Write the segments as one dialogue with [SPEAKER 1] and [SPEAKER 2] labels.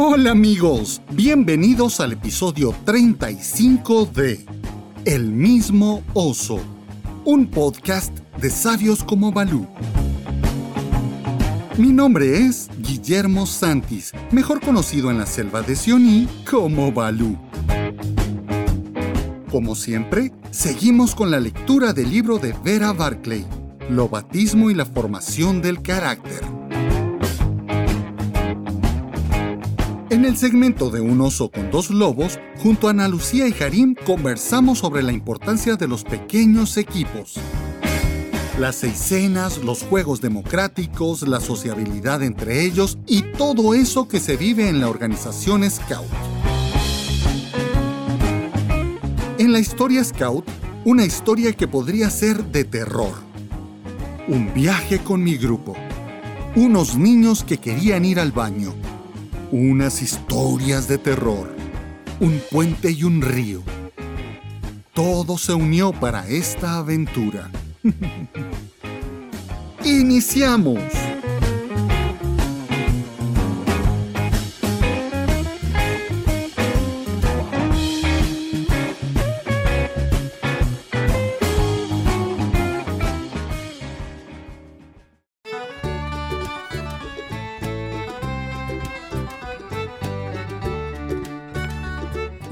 [SPEAKER 1] Hola amigos, bienvenidos al episodio 35 de El mismo oso, un podcast de sabios como Balú. Mi nombre es Guillermo Santis, mejor conocido en la selva de Sioní como Balú. Como siempre, seguimos con la lectura del libro de Vera Barclay, Lo batismo y la formación del carácter. En el segmento de Un oso con dos lobos, junto a Ana Lucía y Harim conversamos sobre la importancia de los pequeños equipos. Las cenas, los juegos democráticos, la sociabilidad entre ellos y todo eso que se vive en la organización Scout. En la historia Scout, una historia que podría ser de terror. Un viaje con mi grupo. Unos niños que querían ir al baño unas historias de terror, un puente y un río. Todo se unió para esta aventura. ¡Iniciamos!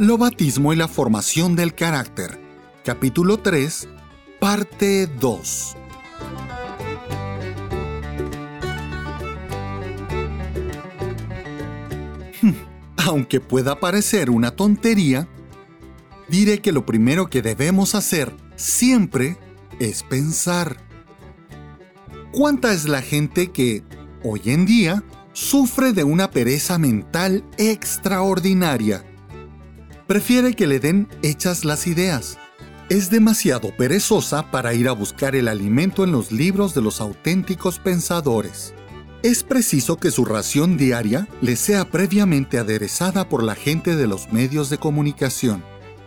[SPEAKER 1] Lo batismo y la formación del carácter. Capítulo 3, parte 2. Aunque pueda parecer una tontería, diré que lo primero que debemos hacer siempre es pensar. ¿Cuánta es la gente que, hoy en día, sufre de una pereza mental extraordinaria? Prefiere que le den hechas las ideas. Es demasiado perezosa para ir a buscar el alimento en los libros de los auténticos pensadores. Es preciso que su ración diaria le sea previamente aderezada por la gente de los medios de comunicación,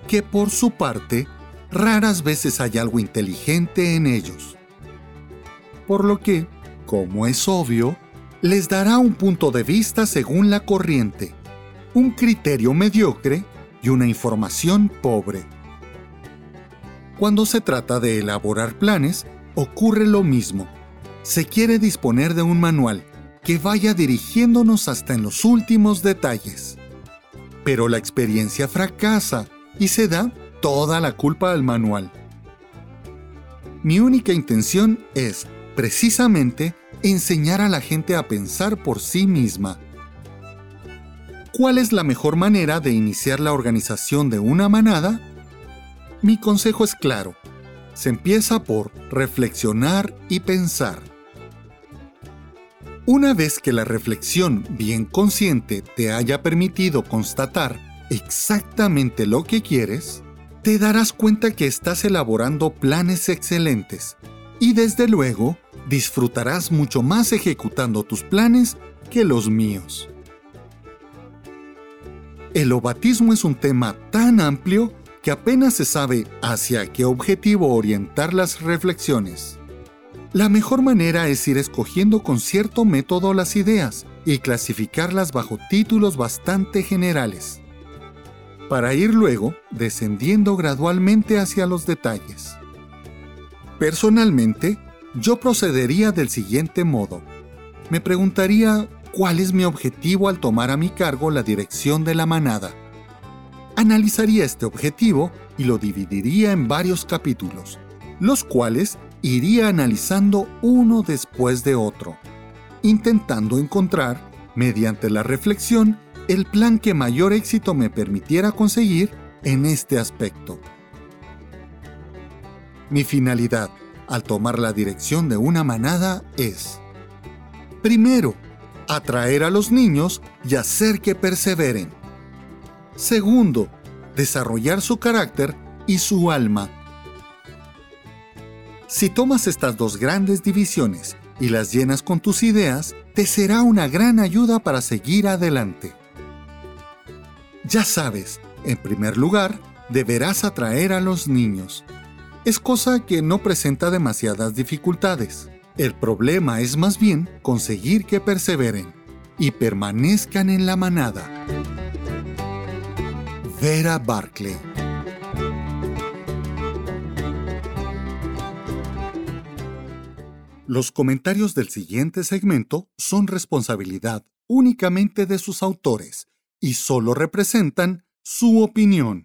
[SPEAKER 1] que por su parte raras veces hay algo inteligente en ellos. Por lo que, como es obvio, les dará un punto de vista según la corriente, un criterio mediocre y una información pobre. Cuando se trata de elaborar planes, ocurre lo mismo. Se quiere disponer de un manual que vaya dirigiéndonos hasta en los últimos detalles. Pero la experiencia fracasa y se da toda la culpa al manual. Mi única intención es, precisamente, enseñar a la gente a pensar por sí misma ¿Cuál es la mejor manera de iniciar la organización de una manada? Mi consejo es claro. Se empieza por reflexionar y pensar. Una vez que la reflexión bien consciente te haya permitido constatar exactamente lo que quieres, te darás cuenta que estás elaborando planes excelentes y desde luego disfrutarás mucho más ejecutando tus planes que los míos. El obatismo es un tema tan amplio que apenas se sabe hacia qué objetivo orientar las reflexiones. La mejor manera es ir escogiendo con cierto método las ideas y clasificarlas bajo títulos bastante generales, para ir luego descendiendo gradualmente hacia los detalles. Personalmente, yo procedería del siguiente modo. Me preguntaría cuál es mi objetivo al tomar a mi cargo la dirección de la manada. Analizaría este objetivo y lo dividiría en varios capítulos, los cuales iría analizando uno después de otro, intentando encontrar, mediante la reflexión, el plan que mayor éxito me permitiera conseguir en este aspecto. Mi finalidad al tomar la dirección de una manada es, primero, atraer a los niños y hacer que perseveren. Segundo, desarrollar su carácter y su alma. Si tomas estas dos grandes divisiones y las llenas con tus ideas, te será una gran ayuda para seguir adelante. Ya sabes, en primer lugar, deberás atraer a los niños. Es cosa que no presenta demasiadas dificultades. El problema es más bien conseguir que perseveren. y permanezcan en la manada. Vera Barclay Los comentarios del siguiente segmento son responsabilidad únicamente de sus autores y solo representan su opinión.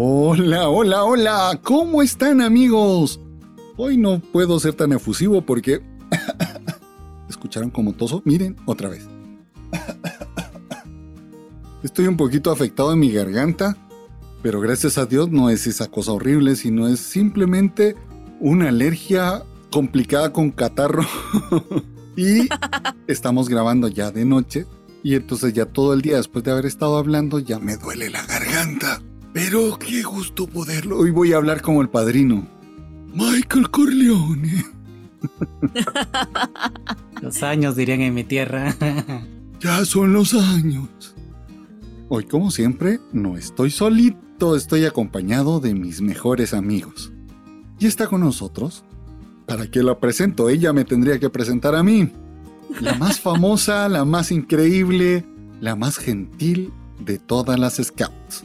[SPEAKER 1] Hola, hola, hola, ¿cómo están amigos? Hoy no puedo ser tan efusivo porque... ¿Escucharon como toso? Miren, otra vez. Estoy un poquito afectado en mi garganta, pero gracias a Dios no es esa cosa horrible, sino es simplemente una alergia complicada con catarro. y estamos grabando ya de noche y entonces ya todo el día después de haber estado hablando ya me duele la garganta. Pero qué gusto poderlo. Hoy voy a hablar como el padrino. Michael Corleone.
[SPEAKER 2] los años dirían en mi tierra.
[SPEAKER 1] ya son los años. Hoy, como siempre, no estoy solito, estoy acompañado de mis mejores amigos. Y está con nosotros. ¿Para qué la presento? Ella me tendría que presentar a mí. La más famosa, la más increíble, la más gentil de todas las scouts.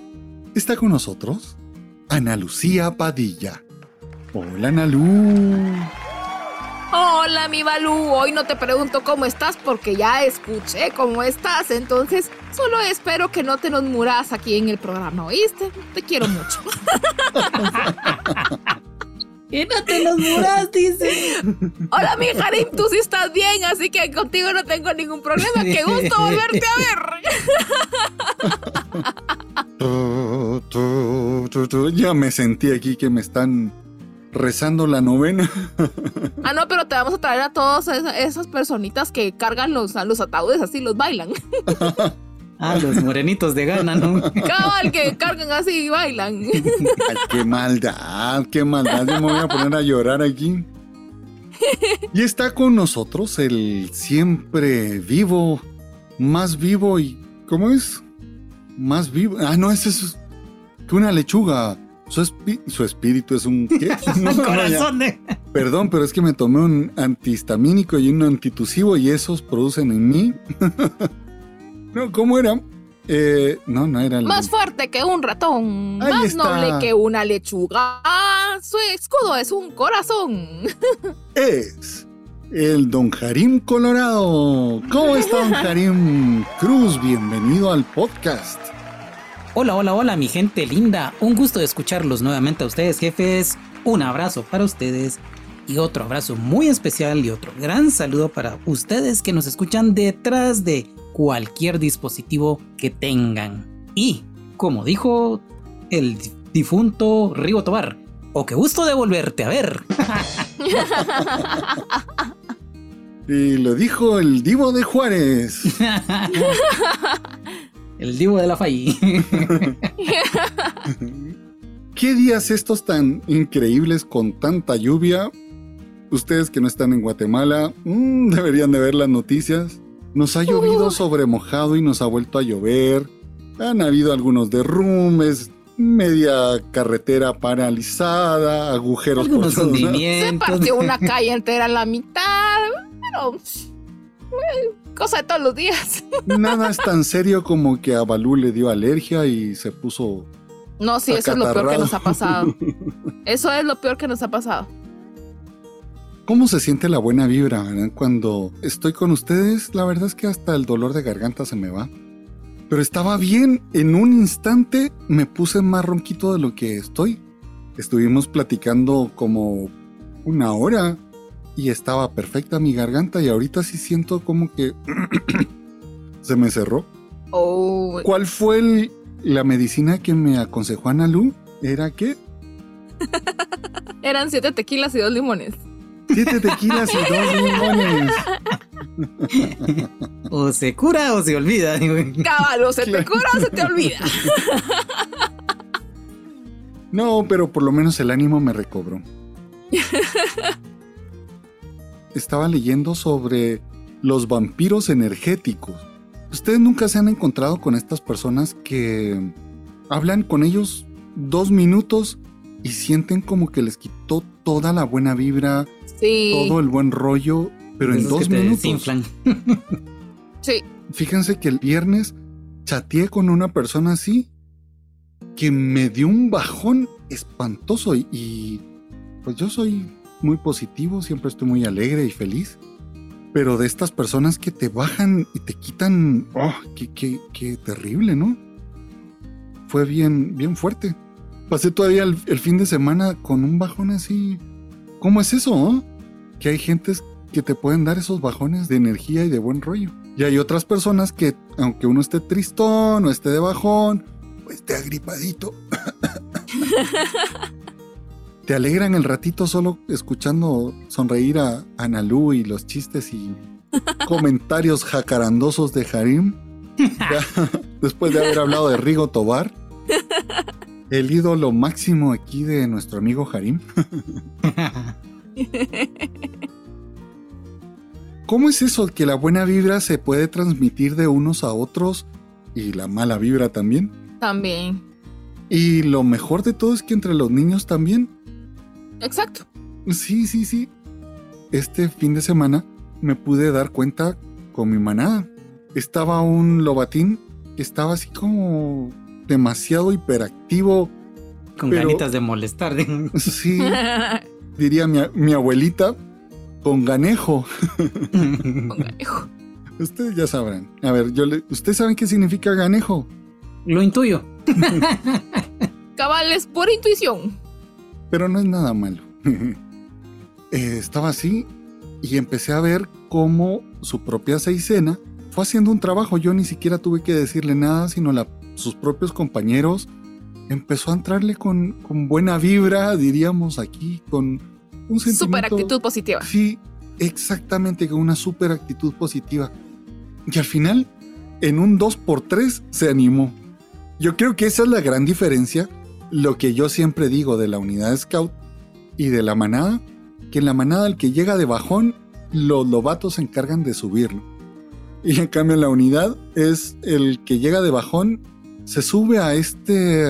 [SPEAKER 1] Está con nosotros Ana Lucía Padilla. Hola, Ana
[SPEAKER 3] Hola, mi Balú. Hoy no te pregunto cómo estás porque ya escuché cómo estás. Entonces, solo espero que no te nos muras aquí en el programa, ¿oíste? Te quiero mucho.
[SPEAKER 2] que no te nos muras, dice.
[SPEAKER 3] Hola, mi Harim, tú sí estás bien, así que contigo no tengo ningún problema. Qué gusto volverte
[SPEAKER 1] a ver. ya me sentí aquí que me están rezando la novena.
[SPEAKER 3] ah, no, pero te vamos a traer a todas esas, personitas que cargan los, los ataúdes así, los bailan.
[SPEAKER 2] ah, los morenitos de gana, ¿no?
[SPEAKER 3] Cabal, que cargan así y bailan.
[SPEAKER 1] Ay, qué maldad, qué maldad. Yo me voy a poner a llorar aquí. Y está con nosotros el siempre vivo, más vivo y. ¿Cómo es? Más vivo. Ah, no, ese es que una lechuga. Su, espíritu es un... ¿qué?
[SPEAKER 2] corazón
[SPEAKER 1] Perdón, pero es que me tomé un antihistamínico y un antitusivo y esos producen en mí. no, ¿cómo era? Eh, no, no era...
[SPEAKER 3] Más fuerte que un ratón, más noble que una lechuga. su escudo es un corazón.
[SPEAKER 1] es el Don Jarim Colorado. ¿Cómo está Don Jarim Cruz? Bienvenido al podcast.
[SPEAKER 2] Hola, hola, hola, mi gente linda. Un gusto de escucharlos nuevamente a ustedes, jefes. Un abrazo para ustedes y otro abrazo muy especial y otro gran saludo para ustedes que nos escuchan detrás de cualquier dispositivo que tengan. Y, como dijo el difunto Rigo Tobar, o qué gusto de volverte a ver.
[SPEAKER 1] y lo dijo el divo de Juárez.
[SPEAKER 2] El divo de la Fay.
[SPEAKER 1] ¿Qué días estos tan increíbles con tanta lluvia? Ustedes que no están en Guatemala mm, deberían de ver las noticias. Nos ha llovido sobre mojado y nos ha vuelto a llover. Han habido algunos derrumbes, media carretera paralizada, agujeros por
[SPEAKER 3] Se partió una calle entera a la mitad. Pero cosa de todos los días.
[SPEAKER 1] Nada es tan serio como que a Balú le dio alergia y se puso.
[SPEAKER 3] No, sí, eso es lo peor que nos ha pasado. Eso es lo peor que nos ha pasado.
[SPEAKER 1] ¿Cómo se siente la buena vibra cuando estoy con ustedes? La verdad es que hasta el dolor de garganta se me va. Pero estaba bien, en un instante me puse más ronquito de lo que estoy. Estuvimos platicando como una hora y estaba perfecta mi garganta y ahorita sí siento como que se me cerró.
[SPEAKER 3] Oh.
[SPEAKER 1] ¿Cuál fue la medicina que me aconsejó Ana Lu? ¿Era qué?
[SPEAKER 3] Eran siete tequilas y dos limones.
[SPEAKER 1] Siete tequilas y dos limones.
[SPEAKER 2] o se cura o se olvida.
[SPEAKER 3] Cabal, o se te cura o se te olvida.
[SPEAKER 1] no, pero por lo menos el ánimo me recobró estaba leyendo sobre los vampiros energéticos. ¿Ustedes nunca se han encontrado con estas personas que hablan con ellos dos minutos y sienten como que les quitó toda la buena vibra, todo el buen rollo, pero en dos minutos.
[SPEAKER 3] sí.
[SPEAKER 1] Fíjense que el viernes chateé con una persona así que me dio un bajón espantoso y, pues yo soy muy positivo, siempre estoy muy alegre y feliz. Pero de estas personas que te bajan y te quitan, oh, qué, qué, qué terrible, ¿no? Fue bien, bien fuerte. Pasé todavía el, fin de semana con un bajón así. ¿Cómo es eso? Oh? Que hay gentes que te pueden dar esos bajones de energía y de buen rollo. Y hay otras personas que, aunque uno esté tristón o esté de bajón, o esté agripadito, te alegran el ratito solo escuchando sonreír a Analú y los chistes y comentarios jacarandosos de Harim. después de haber hablado de Rigo Tobar, el ídolo máximo aquí de nuestro amigo Harim. ¿Cómo es eso que la buena vibra se puede transmitir de unos a otros y la mala vibra también?
[SPEAKER 3] También.
[SPEAKER 1] Y lo mejor de todo es que entre los niños también.
[SPEAKER 3] Exacto.
[SPEAKER 1] Sí, sí, sí. Este fin de semana me pude dar cuenta con mi manada. Estaba un lobatín que estaba así como demasiado hiperactivo.
[SPEAKER 2] Con ganitas de molestar.
[SPEAKER 1] Sí. diría mi, mi abuelita, con ganejo.
[SPEAKER 3] con ganejo.
[SPEAKER 1] Ustedes ya sabrán. A ver, yo le, ¿ustedes saben qué significa ganejo?
[SPEAKER 2] Lo intuyo.
[SPEAKER 3] Cabales por intuición.
[SPEAKER 1] Pero no es nada malo. Eh, estaba así y empecé a ver cómo su propia seisena fue haciendo un trabajo. Yo ni siquiera tuve que decirle nada, sino la, sus propios compañeros empezó a entrarle con, con buena vibra, diríamos aquí, con un sentimiento.
[SPEAKER 3] Super actitud positiva.
[SPEAKER 1] Sí, exactamente, con una super actitud positiva. Y al final, en un 2x3 se animó. Yo creo que esa es la gran diferencia, lo que yo siempre digo de la unidad scout y de la manada, que en la manada el que llega de bajón, los lobatos se encargan de subirlo. Y en cambio en la unidad es el que llega de bajón, se sube a este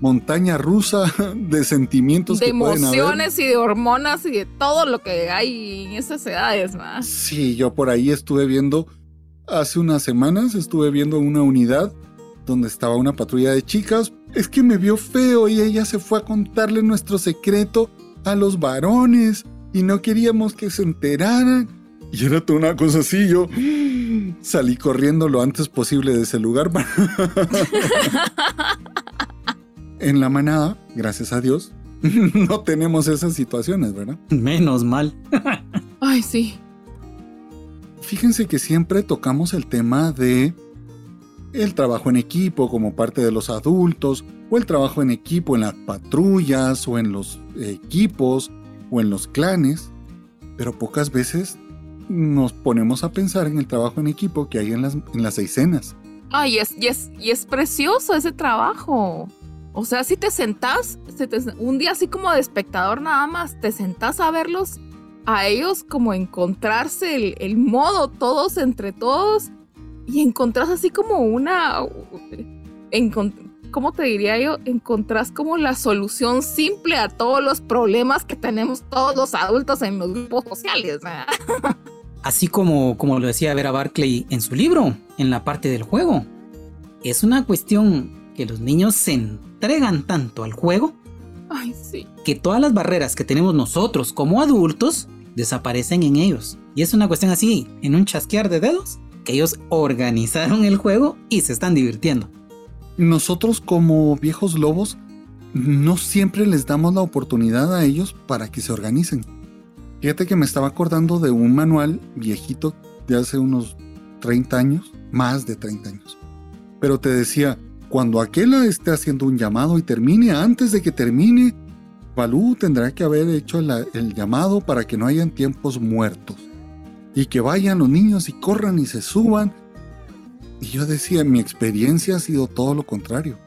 [SPEAKER 1] montaña rusa de sentimientos
[SPEAKER 3] de
[SPEAKER 1] que
[SPEAKER 3] emociones y de hormonas y de todo lo que hay en esas edades, ¿verdad?
[SPEAKER 1] Sí, yo por ahí estuve viendo, hace unas semanas estuve viendo una unidad donde estaba una patrulla de chicas. Es que me vio feo y ella se fue a contarle nuestro secreto a los varones y no queríamos que se enteraran. Y era toda una cosa así, yo salí corriendo lo antes posible de ese lugar. en la manada, gracias a Dios, no tenemos esas situaciones, ¿verdad?
[SPEAKER 2] Menos mal.
[SPEAKER 3] Ay, sí.
[SPEAKER 1] Fíjense que siempre tocamos el tema de el trabajo en equipo como parte de los adultos, o el trabajo en equipo en las patrullas, o en los equipos, o en los clanes, pero pocas veces nos ponemos a pensar en el trabajo en equipo que hay en las, en las.
[SPEAKER 3] Ay, es, y, es, y es precioso ese trabajo. O sea, si te sentás, un día así como de espectador nada más, te sentás a verlos, a ellos como encontrarse el modo todos entre todos y encontrás así como una... ¿Cómo te diría yo? Encontrás como la solución simple a todos los problemas que tenemos todos los adultos en los grupos sociales.
[SPEAKER 2] Así como, como lo decía Vera Barclay en su libro, en la parte del juego. Es una cuestión que los niños se entregan tanto al juego
[SPEAKER 3] Ay, sí.
[SPEAKER 2] que todas las barreras que tenemos nosotros como adultos desaparecen en ellos. Y es una cuestión así, en un chasquear de dedos, que ellos organizaron el juego y se están divirtiendo.
[SPEAKER 1] Nosotros como viejos lobos no siempre les damos la oportunidad a ellos para que se organicen. Fíjate que me estaba acordando de un manual viejito de hace unos 30 años, más de 30 años. Pero te decía, cuando aquella esté haciendo un llamado y termine, antes de que termine, Balú tendrá que haber hecho el llamado para que no hayan tiempos muertos y que vayan los niños y corran y se suban. Y yo decía, mi experiencia ha sido todo lo contrario.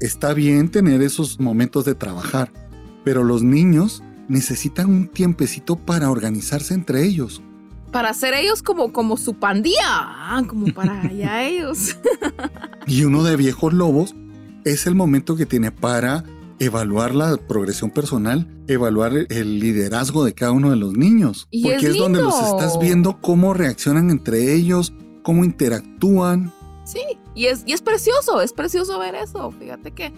[SPEAKER 1] Está bien tener esos momentos de trabajar, pero los niños necesitan un tiempecito para organizarse entre ellos.
[SPEAKER 3] Para hacer ellos como, como su pandilla, ah, como para allá ellos.
[SPEAKER 1] y uno de viejos lobos es el momento que tiene para evaluar la progresión personal, evaluar el liderazgo de cada uno de los niños.
[SPEAKER 3] Y
[SPEAKER 1] porque
[SPEAKER 3] es
[SPEAKER 1] es, donde los estás viendo cómo reaccionan entre ellos, cómo interactúan.
[SPEAKER 3] Sí, y es, y es precioso, es precioso ver eso. Fíjate que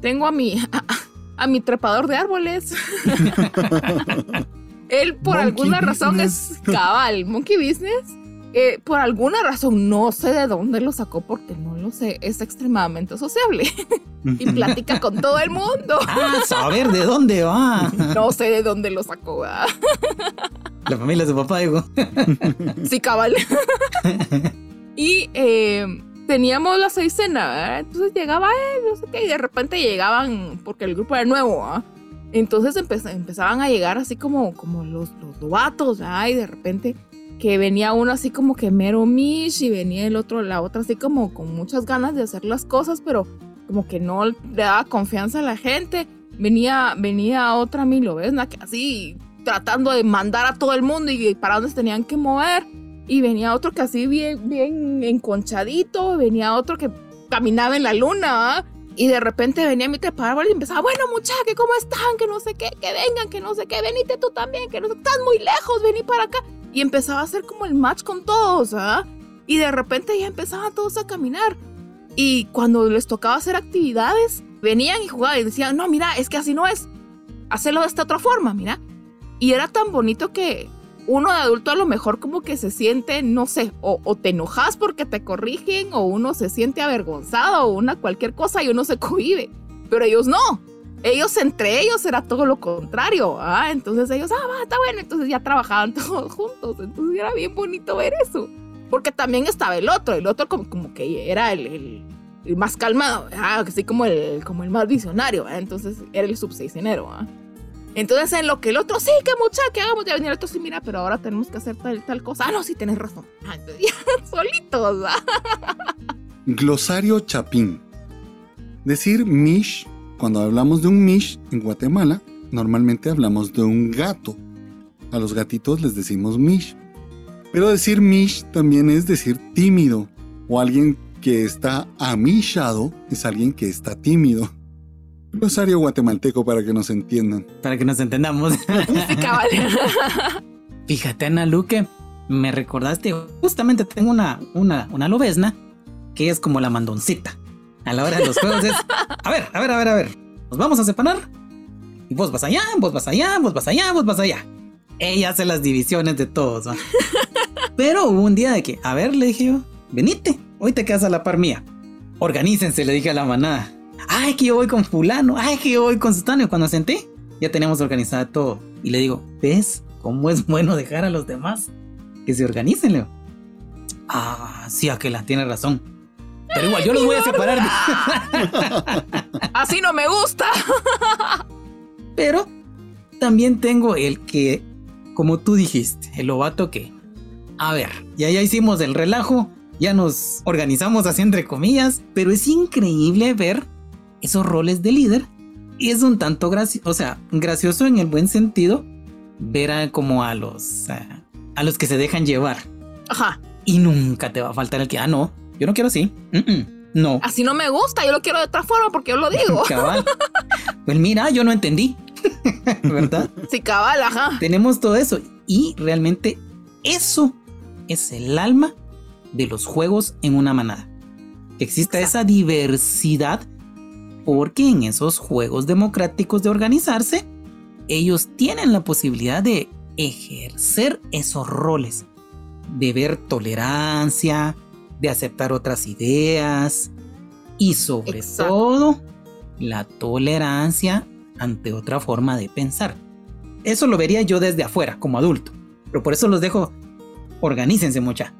[SPEAKER 3] tengo a mi, a, mi trepador de árboles. Él por
[SPEAKER 1] Monkey
[SPEAKER 3] alguna razón es cabal, monkey business. Eh, por alguna razón, no sé de dónde lo sacó porque no lo sé, es extremadamente sociable y platica con todo el mundo.
[SPEAKER 2] Ah, saber de dónde va.
[SPEAKER 3] No sé de dónde lo sacó.
[SPEAKER 2] La familia de su papá, digo.
[SPEAKER 3] Sí, cabal. y eh, teníamos la seiscena, ¿verdad? Entonces llegaba él, no sé qué, y de repente llegaban, porque el grupo era nuevo, ¿ah? Entonces empeza- empezaban a llegar así como, como los, los novatos, ¿verdad? Y de repente que venía uno así como que mero mish y venía el otro, la otra así como con muchas ganas de hacer las cosas, pero como que no le daba confianza a la gente. Venía, venía otra Milo, ¿ves? Que así tratando de mandar a todo el mundo y para dónde se tenían que mover. Y venía otro que así bien, bien enconchadito, venía otro que caminaba en la luna, ¿ah? Y de repente venía mi trepador y empezaba, bueno muchachos, que cómo están, que no sé qué, que vengan, que no sé qué, venite tú también, que no sé, estás muy lejos, vení para acá. Y empezaba a hacer como el match con todos, ¿ah? Y de repente ya empezaban todos a caminar. Y cuando les tocaba hacer actividades, venían y jugaban y decían, no, mira, es que así no es. Hacerlo de esta otra forma, mira. Y era tan bonito que uno de adulto a lo mejor como que se siente, no sé, o, te enojas porque te corrigen, o uno se siente avergonzado, o una cualquier cosa y uno se cohibe. Pero ellos no. Ellos entre ellos era todo lo contrario. ¿ah? Entonces ellos, ah, está bueno. Entonces ya trabajaban todos juntos. Entonces era bien bonito ver eso. Porque también estaba el otro. El otro como, como que era el, más calmado. ¿verdad? Así como el, como el más visionario. Entonces era el subseisenero. ¿ah? Entonces en lo que el otro, sí, que mucha, que hagamos. Ya venía el otro, sí, mira, pero ahora tenemos que hacer tal, tal cosa. Ah, no, sí, tienes razón. Ah, entonces ya solitos. ¿verdad?
[SPEAKER 1] Glosario Chapín. Decir mish, cuando hablamos de un mish en Guatemala, normalmente hablamos de un gato. A los gatitos les decimos mish. Pero decir mish también es decir tímido. O alguien que está amishado es alguien que está tímido. Glosario guatemalteco para que nos entiendan.
[SPEAKER 2] Para que nos entendamos.
[SPEAKER 3] Sí.
[SPEAKER 2] Fíjate, Ana Luque, me recordaste, justamente tengo una, una, una lobesna que es como la mandoncita. A la hora de los juegos es, a ver, a ver, a ver, a ver, nos vamos a separar. Y vos vas allá, vos vas allá, vos vas allá, vos vas allá. Ella hace las divisiones de todos. Pero hubo un día de que, a ver, le dije yo, venite, hoy te quedas a la par mía. Organícense, le dije a la manada. Ay, que yo voy con fulano, ay, que yo voy con sutano. Y cuando senté, ya teníamos organizado todo. Y le digo, ¿ves cómo es bueno dejar a los demás que se organicen, Leo? Ah, sí, aquella tiene razón. Pero igual, yo los voy a separar.
[SPEAKER 3] Así no me gusta.
[SPEAKER 2] Pero también tengo el que, como tú dijiste, el lobato que, a ver, ya ya hicimos el relajo, ya nos organizamos así entre comillas, pero es increíble ver esos roles de líder y es un tanto gracioso, o sea, gracioso en el buen sentido, ver a, como a los, a, a los que se dejan llevar
[SPEAKER 3] Ajá.
[SPEAKER 2] y nunca te va a faltar el que, ah, no, yo no quiero así, Mm, mm, no.
[SPEAKER 3] Así no me gusta. Yo lo quiero de otra forma porque yo lo digo.
[SPEAKER 2] Cabal. Pues mira, yo no entendí. ¿Verdad?
[SPEAKER 3] Sí, cabal, ajá.
[SPEAKER 2] Tenemos todo eso. Y realmente eso es el alma de los juegos en una manada. Que exista esa diversidad porque en esos juegos democráticos de organizarse, ellos tienen la posibilidad de ejercer esos roles, de ver tolerancia, de aceptar otras ideas y sobre
[SPEAKER 3] Exacto.
[SPEAKER 2] todo la tolerancia ante otra forma de pensar. Eso lo vería yo desde afuera, como adulto. Pero por eso los dejo. Organícense, mucha.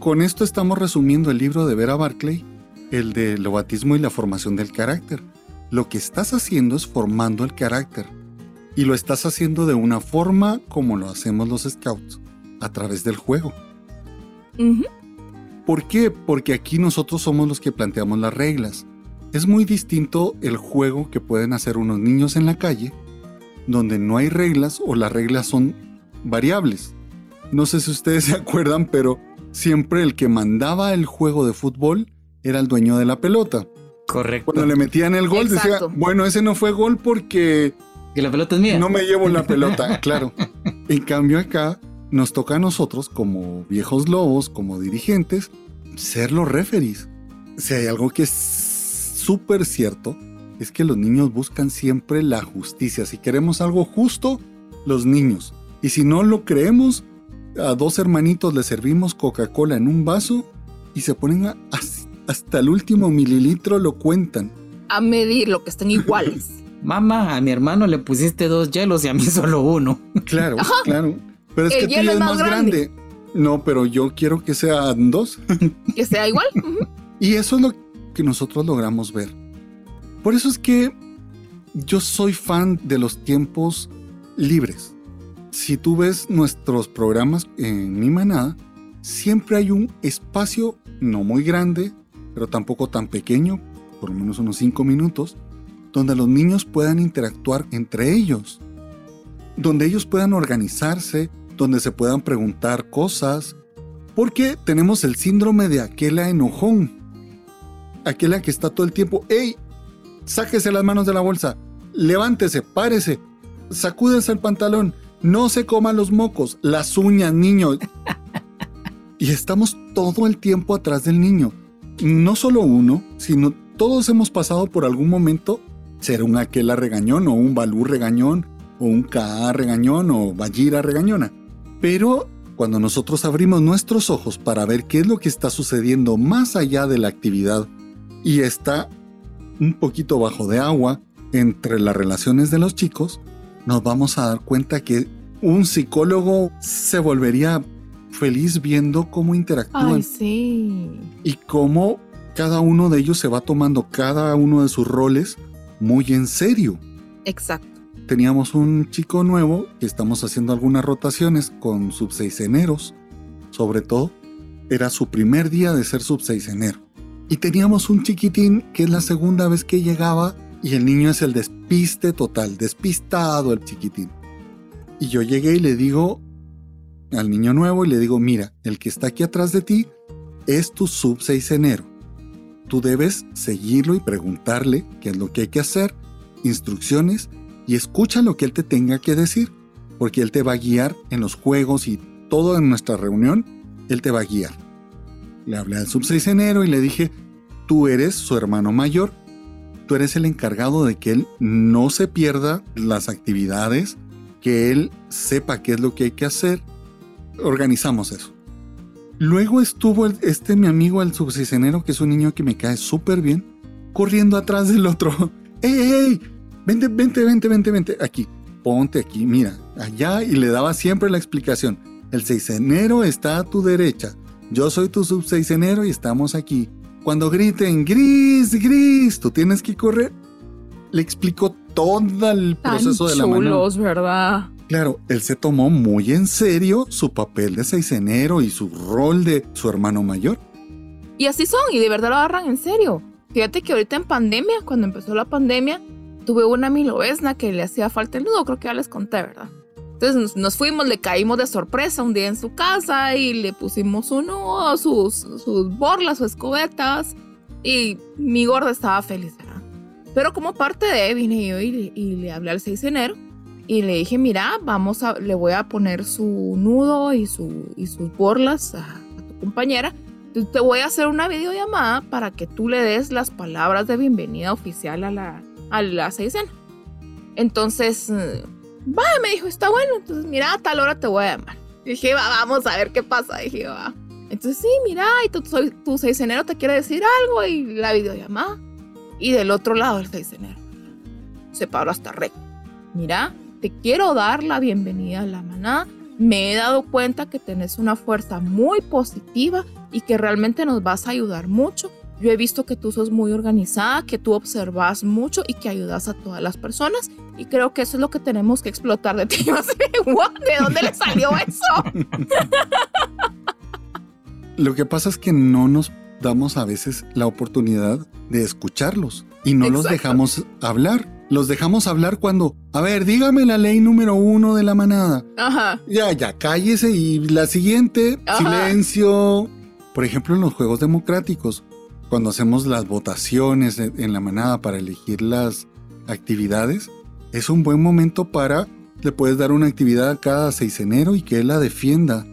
[SPEAKER 1] Con esto estamos resumiendo el libro de Vera Barclay, el de lobatismo y la formación del carácter. Lo que estás haciendo es formando el carácter. Y lo estás haciendo de una forma como lo hacemos los scouts, a través del juego. ¿Por qué? Porque aquí nosotros somos los que planteamos las reglas. Es muy distinto el juego que pueden hacer unos niños en la calle, donde no hay reglas o las reglas son variables. No sé si ustedes se acuerdan, pero siempre el que mandaba el juego de fútbol era el dueño de la pelota.
[SPEAKER 2] Correcto.
[SPEAKER 1] Cuando le metían el gol, decía, bueno, ese no fue gol porque
[SPEAKER 2] Que la pelota es mía.
[SPEAKER 1] no me llevo la pelota, claro. En cambio acá nos toca a nosotros como viejos lobos, como dirigentes, ser los referees. Si hay algo que es súper cierto, es que los niños buscan siempre la justicia. Si queremos algo justo, los niños. Y si no lo creemos, a dos hermanitos les servimos Coca-Cola en un vaso y se ponen a- as- hasta el último mililitro lo cuentan.
[SPEAKER 3] A medir lo que estén iguales.
[SPEAKER 2] Mamá, a mi hermano le pusiste dos hielos y a mí solo uno.
[SPEAKER 1] Claro, claro. Pero es
[SPEAKER 3] El
[SPEAKER 1] que tú
[SPEAKER 3] hielo es más
[SPEAKER 1] más grande. No, pero yo quiero que sean dos.
[SPEAKER 3] que sea igual.
[SPEAKER 1] Y eso es lo que nosotros logramos ver. Por eso es que yo soy fan de los tiempos libres. Si tú ves nuestros programas en mi manada, siempre hay un espacio no muy grande, pero tampoco tan pequeño, por lo menos unos 5 minutos, donde los niños puedan interactuar entre ellos, donde ellos puedan organizarse, donde se puedan preguntar cosas, porque tenemos el síndrome de aquela enojón, aquella que está todo el tiempo, ¡Ey! Sáquese las manos de la bolsa, levántese, párese, sacúdese el pantalón, no se coman los mocos, las uñas, niño. y estamos todo el tiempo atrás del niño. No solo uno, sino todos hemos pasado por algún momento ser un aquela regañón o un balú regañón o un ka regañón o vallira regañona. Pero cuando nosotros abrimos nuestros ojos para ver qué es lo que está sucediendo más allá de la actividad y está un poquito bajo de agua entre las relaciones de los chicos, nos vamos a dar cuenta que un psicólogo se volvería feliz viendo cómo interactúan
[SPEAKER 3] Ay, sí.
[SPEAKER 1] y cómo cada uno de ellos se va tomando cada uno de sus roles muy en serio.
[SPEAKER 3] Exacto.
[SPEAKER 1] Teníamos un chico nuevo que estamos haciendo algunas rotaciones con subseiseneros, sobre todo. Era su primer día de ser subseisenero. Y teníamos un chiquitín que es la segunda vez que llegaba y el niño es el despiste total, despistado el chiquitín. Y yo llegué y le digo al niño nuevo y le digo, mira, el que está aquí atrás de ti es tu subseisenero. Tú debes seguirlo y preguntarle qué es lo que hay que hacer, instrucciones y escucha lo que él te tenga que decir, porque él te va a guiar en los juegos y todo en nuestra reunión, él te va a guiar. Le hablé al subseisenero y le dije, tú eres su hermano mayor, tú eres el encargado de que él no se pierda las actividades, que él sepa qué es lo que hay que hacer. Organizamos eso. Luego estuvo este mi amigo el subseisenero, que es un niño que me cae súper bien, corriendo atrás del otro. ¡Ey, ey, ey! Vente, vente, vente, vente, vente. Aquí, ponte aquí, mira, allá. Y le daba siempre la explicación. El seisenero está a tu derecha. Yo soy tu subseisenero y estamos aquí. Cuando griten, gris, gris, tú tienes que correr. Le explicó todo el
[SPEAKER 3] Tan
[SPEAKER 1] proceso de la mano.
[SPEAKER 3] chulos, ¿verdad?
[SPEAKER 1] Claro, él se tomó muy en serio su papel de seisenero y su rol de su hermano mayor.
[SPEAKER 3] Y así son, y de verdad lo agarran en serio. Fíjate que ahorita en pandemia, cuando empezó la pandemia, tuve una milobesna que le hacía falta el nudo, creo que ya les conté, ¿verdad? Entonces nos, fuimos, le caímos de sorpresa un día en su casa y le pusimos un nudo, sus, sus borlas o escobetas, y mi gorda estaba feliz, ¿verdad? Pero como parte de, vine yo y, y le hablé al seisenero y le dije, mira, vamos a, le voy a poner su nudo y, su, y sus borlas a, a tu compañera. Te voy a hacer una videollamada para que tú le des las palabras de bienvenida oficial a la, a la seisena. Entonces, eh, va, me dijo, está bueno. Entonces, mira, a tal hora te voy a llamar. Dije, va, vamos a ver qué pasa. Dije, va. Entonces, sí, mira, y tu, tu seisenero te quiere decir algo y la videollamada. Y del otro lado, el seisenero se paró hasta recto. Mira, te quiero dar la bienvenida a la manada. Me he dado cuenta que tenés una fuerza muy positiva y que realmente nos vas a ayudar mucho. Yo he visto que tú sos muy organizada, que tú observas mucho y que ayudas a todas las personas. Y creo que eso es lo que tenemos que explotar de ti. Yo así, "What? ¿De dónde le salió eso?
[SPEAKER 1] Lo que pasa es que no nos damos a veces la oportunidad de escucharlos y no los
[SPEAKER 3] Exacto.
[SPEAKER 1] dejamos hablar. Los dejamos hablar cuando, a ver, dígame la ley número uno de la manada.
[SPEAKER 3] Ajá.
[SPEAKER 1] Ya, ya, cállese y la siguiente,
[SPEAKER 3] Ajá.
[SPEAKER 1] silencio. Por ejemplo, en los juegos democráticos, cuando hacemos las votaciones en la manada para elegir las actividades, es un buen momento para, le puedes dar una actividad cada enero y que él la defienda.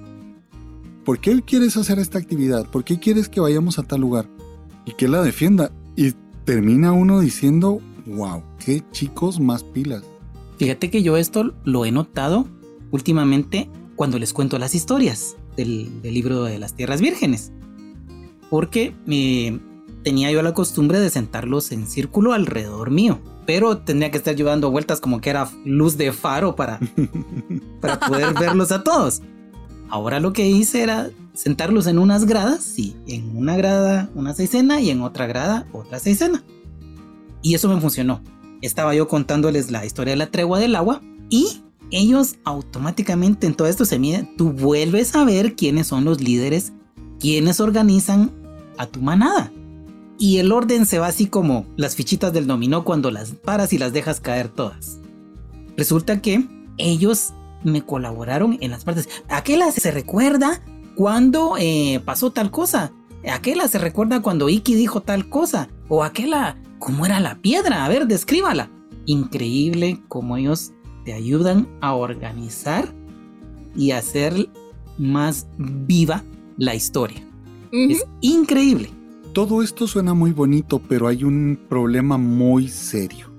[SPEAKER 1] ¿Por qué quieres hacer esta actividad? ¿Por qué quieres que vayamos a tal lugar? Y que él la defienda. Y termina uno diciendo, wow, qué chicos más pilas.
[SPEAKER 2] Fíjate que yo esto lo he notado últimamente cuando les cuento las historias del, libro de las tierras vírgenes. Porque tenía yo la costumbre de sentarlos en círculo alrededor mío. Pero tendría que estar llevando vueltas como que era luz de faro para, para poder verlos a todos. Ahora lo que hice era sentarlos en unas gradas, sí, en una grada una seisena y en otra grada otra seisena. Y eso me funcionó. Estaba yo contándoles la historia de la tregua del agua y ellos automáticamente en todo esto se mide, tú vuelves a ver quiénes son los líderes, quiénes organizan a tu manada. Y el orden se va así como las fichitas del dominó cuando las paras y las dejas caer todas. Resulta que ellos me colaboraron en las partes. Aquella se recuerda cuando eh, pasó tal cosa. Aquella se recuerda cuando Iki dijo tal cosa. O aquella, ¿cómo era la piedra? A ver, descríbala. Increíble cómo ellos te ayudan a organizar y hacer más viva la historia. Es increíble.
[SPEAKER 1] Todo esto suena muy bonito, pero hay un problema muy serio.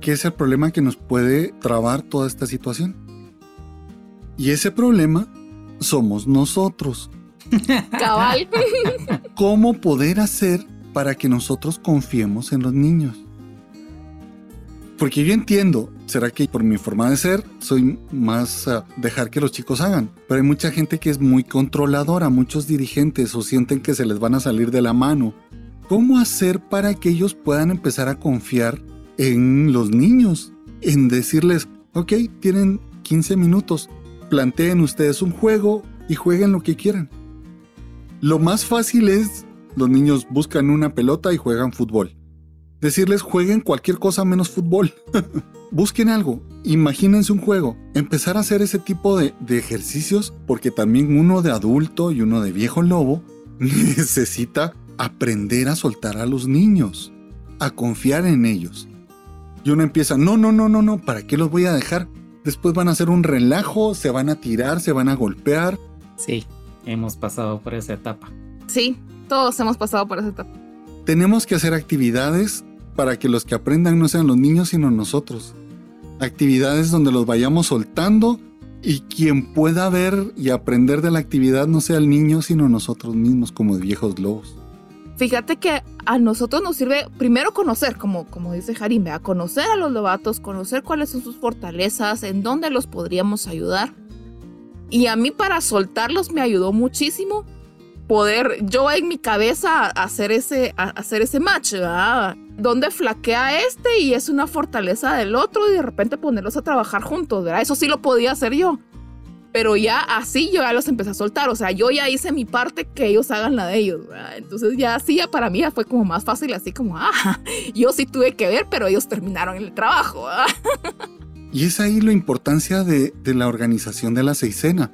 [SPEAKER 1] ¿Qué es el problema que nos puede trabar toda esta situación? Y ese problema somos nosotros.
[SPEAKER 3] Cabal.
[SPEAKER 1] ¿Cómo poder hacer para que nosotros confiemos en los niños? Porque yo entiendo, será que por mi forma de ser soy más a dejar que los chicos hagan, pero hay mucha gente que es muy controladora, muchos dirigentes o sienten que se les van a salir de la mano. ¿Cómo hacer para que ellos puedan empezar a confiar en los niños? En decirles, ok, tienen 15 minutos, planteen ustedes un juego y jueguen lo que quieran. Lo más fácil es, los niños buscan una pelota y juegan fútbol decirles jueguen cualquier cosa menos fútbol. Busquen algo, imagínense un juego, empezar a hacer ese tipo de, ejercicios porque también uno de adulto y uno de viejo lobo necesita aprender a soltar a los niños, a confiar en ellos. Y uno empieza, no, no, no, no, no, ¿para qué los voy a dejar? Después van a hacer un relajo, se van a tirar, se van a golpear.
[SPEAKER 2] Sí, hemos pasado por esa etapa.
[SPEAKER 3] Sí, todos hemos pasado por esa etapa.
[SPEAKER 1] Tenemos que hacer actividades para que los que aprendan no sean los niños, sino nosotros. Actividades donde los vayamos soltando y quien pueda ver y aprender de la actividad no sea el niño, sino nosotros mismos como viejos lobos.
[SPEAKER 3] Fíjate que a nosotros nos sirve primero conocer, como, como dice Jarim, a conocer a los lobatos, conocer cuáles son sus fortalezas, en dónde los podríamos ayudar. Y a mí para soltarlos me ayudó muchísimo poder yo en mi cabeza hacer ese, hacer ese match, ¿verdad? Donde flaquea este y es una fortaleza del otro y de repente ponerlos a trabajar juntos, ¿verdad? Eso sí lo podía hacer yo. Pero ya así yo ya los empecé a soltar, o sea, yo ya hice mi parte que ellos hagan la de ellos, ¿verdad? Entonces ya así ya para mí ya fue como más fácil, así como, ah, yo sí tuve que ver, pero ellos terminaron el trabajo, ¿verdad?
[SPEAKER 1] Y es ahí la importancia de, de la organización de la seisena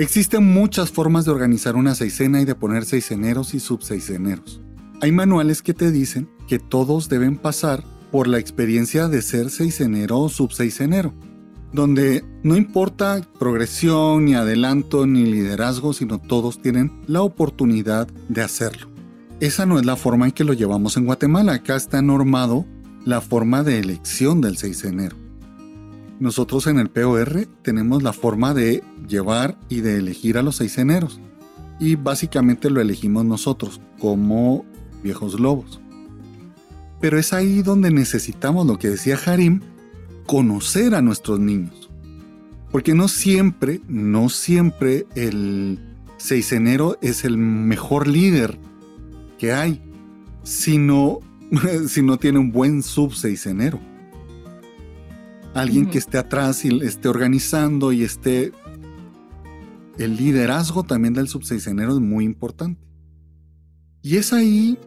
[SPEAKER 1] Existen muchas formas de organizar una seisena y de poner seiseneros y subseiseneros. Hay manuales que te dicen que todos deben pasar por la experiencia de ser seisenero o subseisenero, donde no importa progresión, ni adelanto, ni liderazgo, sino todos tienen la oportunidad de hacerlo. Esa no es la forma en que lo llevamos en Guatemala. Acá está normado la forma de elección del seisenero. Nosotros en el POR tenemos la forma de llevar y de elegir a los seis eneros. Y básicamente lo elegimos nosotros como viejos lobos. Pero es ahí donde necesitamos lo que decía Harim, conocer a nuestros niños. Porque no siempre, no siempre el seisenero es el mejor líder que hay, sino si no tiene un buen subseisenero alguien que esté atrás y esté organizando y esté... El liderazgo también del subseisenero es muy importante. Y es ahí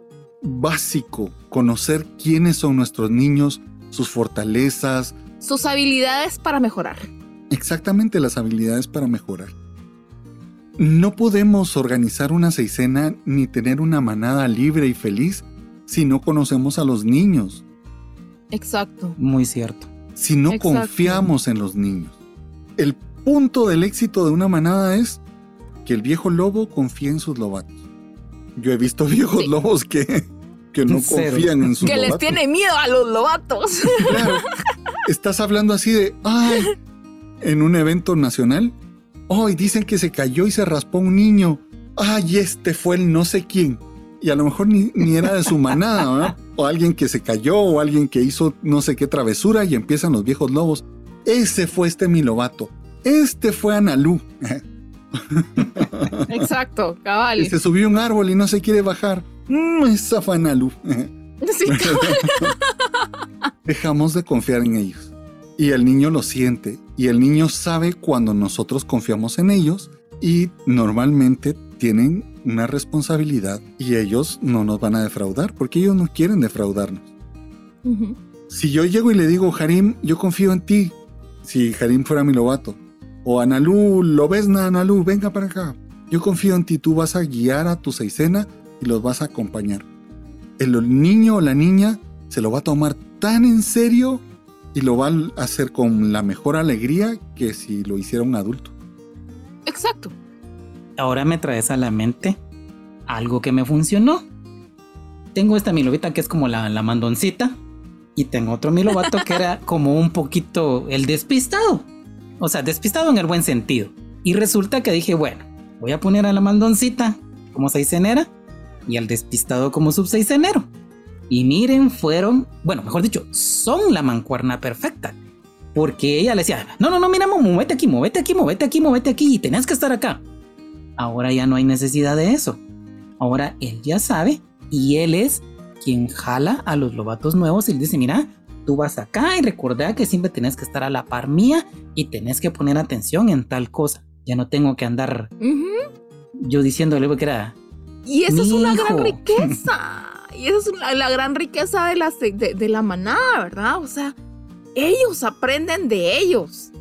[SPEAKER 1] básico conocer quiénes son nuestros niños, sus fortalezas.
[SPEAKER 3] Sus habilidades para mejorar.
[SPEAKER 1] Exactamente las habilidades para mejorar. No podemos organizar una seisena ni tener una manada libre y feliz si no conocemos a los niños.
[SPEAKER 3] Exacto.
[SPEAKER 2] Muy cierto.
[SPEAKER 1] Si no
[SPEAKER 3] Exacto.
[SPEAKER 1] confiamos en los niños. El punto del éxito de una manada es que el viejo lobo confía en sus lobatos. Yo he visto viejos
[SPEAKER 3] Sí.
[SPEAKER 1] lobos que, que no
[SPEAKER 2] Cero.
[SPEAKER 1] confían en sus
[SPEAKER 3] Que les
[SPEAKER 1] lobatos.
[SPEAKER 3] tiene miedo a los lobatos.
[SPEAKER 1] Claro. Estás hablando así de, ay, en un evento nacional. Ay, dicen que se cayó y se raspó un niño. Ay, este fue el no sé quién. Y a lo mejor ni, ni era de su manada, ¿verdad? O alguien que se cayó o alguien que hizo no sé qué travesura y empiezan los viejos lobos. Ese fue este mi lobato. Este fue Analú.
[SPEAKER 3] Exacto, cabal.
[SPEAKER 1] Que se subió un árbol y no se quiere bajar. Mm, esa fue Analú.
[SPEAKER 3] Sí.
[SPEAKER 1] Dejamos de confiar en ellos. Y el niño lo siente. Y el niño sabe cuando nosotros confiamos en ellos. Y normalmente tienen una responsabilidad. Y ellos no nos van a defraudar porque ellos no quieren defraudarnos. Si yo llego y le digo, Harim, yo confío en ti. Si Harim fuera mi lobato. O Analú, lo ves, na, Analú, venga para acá. Yo confío en ti, tú vas a guiar a tu seisena y los vas a acompañar. El niño o la niña se lo va a tomar tan en serio y lo va a hacer con la mejor alegría que si lo hiciera un adulto.
[SPEAKER 3] Exacto.
[SPEAKER 2] Ahora me traes a la mente algo que me funcionó. Tengo esta mi lobita que es como la, la mandoncita. Y tengo otro mi lobato que era como un poquito el despistado. O sea, despistado en el buen sentido. Y resulta que dije, bueno, voy a poner a la mandoncita como seisenera y al despistado como subseisenero. Y miren, fueron, bueno, mejor dicho, son la mancuerna perfecta. Porque ella le decía, no, no, no, mira, muévete aquí, muévete aquí, muévete aquí, muévete aquí, y tenés que estar acá. Ahora ya no hay necesidad de eso. Ahora él ya sabe y él es quien jala a los lobatos nuevos y le dice, mira, tú vas acá y recordá que siempre tenés que estar a la par mía y tenés que poner atención en tal cosa. Ya no tengo que andar
[SPEAKER 3] Ujú.
[SPEAKER 2] yo diciéndole que era...
[SPEAKER 3] Y esa es una gran riqueza. Y esa es la gran riqueza de la, se- de, de la manada, ¿verdad? O sea, ellos aprenden de ellos.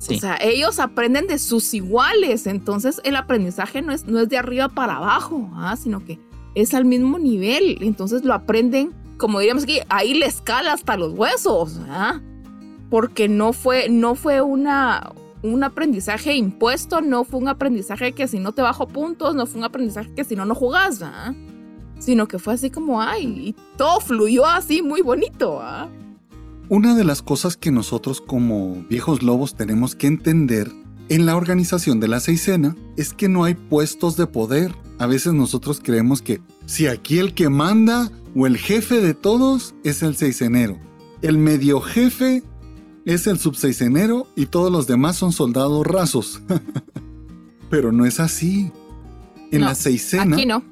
[SPEAKER 2] Sí,
[SPEAKER 3] O sea, ellos aprenden de sus iguales. Entonces, el aprendizaje no es, no es de arriba para abajo, ¿ah? sino que es al mismo nivel. Entonces, lo aprenden, como diríamos aquí, ahí le escala hasta los huesos, ¿ah? Porque no fue, no fue una, un aprendizaje impuesto, no fue un aprendizaje que si no te bajo puntos, no fue un aprendizaje que si no, no jugás, ¿ah? Sino que fue así como, ay, y todo fluyó así muy bonito, ¿ah?
[SPEAKER 1] Una de las cosas que nosotros como viejos lobos tenemos que entender en la organización de la seisena es que no hay puestos de poder. A veces nosotros creemos que si aquí el que manda o el jefe de todos es el seisenero, el medio jefe es el subseisenero y todos los demás son soldados rasos. Pero no es así. En
[SPEAKER 3] No,
[SPEAKER 1] la seisena
[SPEAKER 3] Aquí no.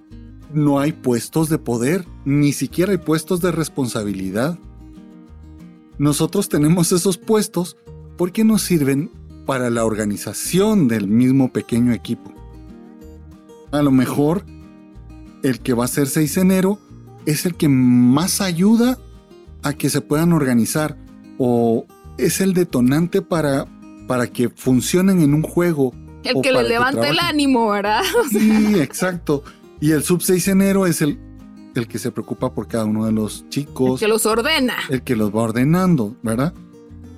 [SPEAKER 1] no hay puestos de poder, ni siquiera hay puestos de responsabilidad. Nosotros tenemos esos puestos porque nos sirven para la organización del mismo pequeño equipo. A lo mejor el que va a ser seisenero es el que más ayuda a que se puedan organizar o es el detonante para, para que funcionen en un juego.
[SPEAKER 3] El
[SPEAKER 1] o
[SPEAKER 3] que
[SPEAKER 1] para
[SPEAKER 3] le levanta el ánimo, ¿verdad?
[SPEAKER 1] Sí, exacto. Y el subseisenero es el, el que se preocupa por cada uno de los
[SPEAKER 3] El
[SPEAKER 1] chicos,
[SPEAKER 3] que los ordena.
[SPEAKER 1] el que los va ordenando, ¿verdad?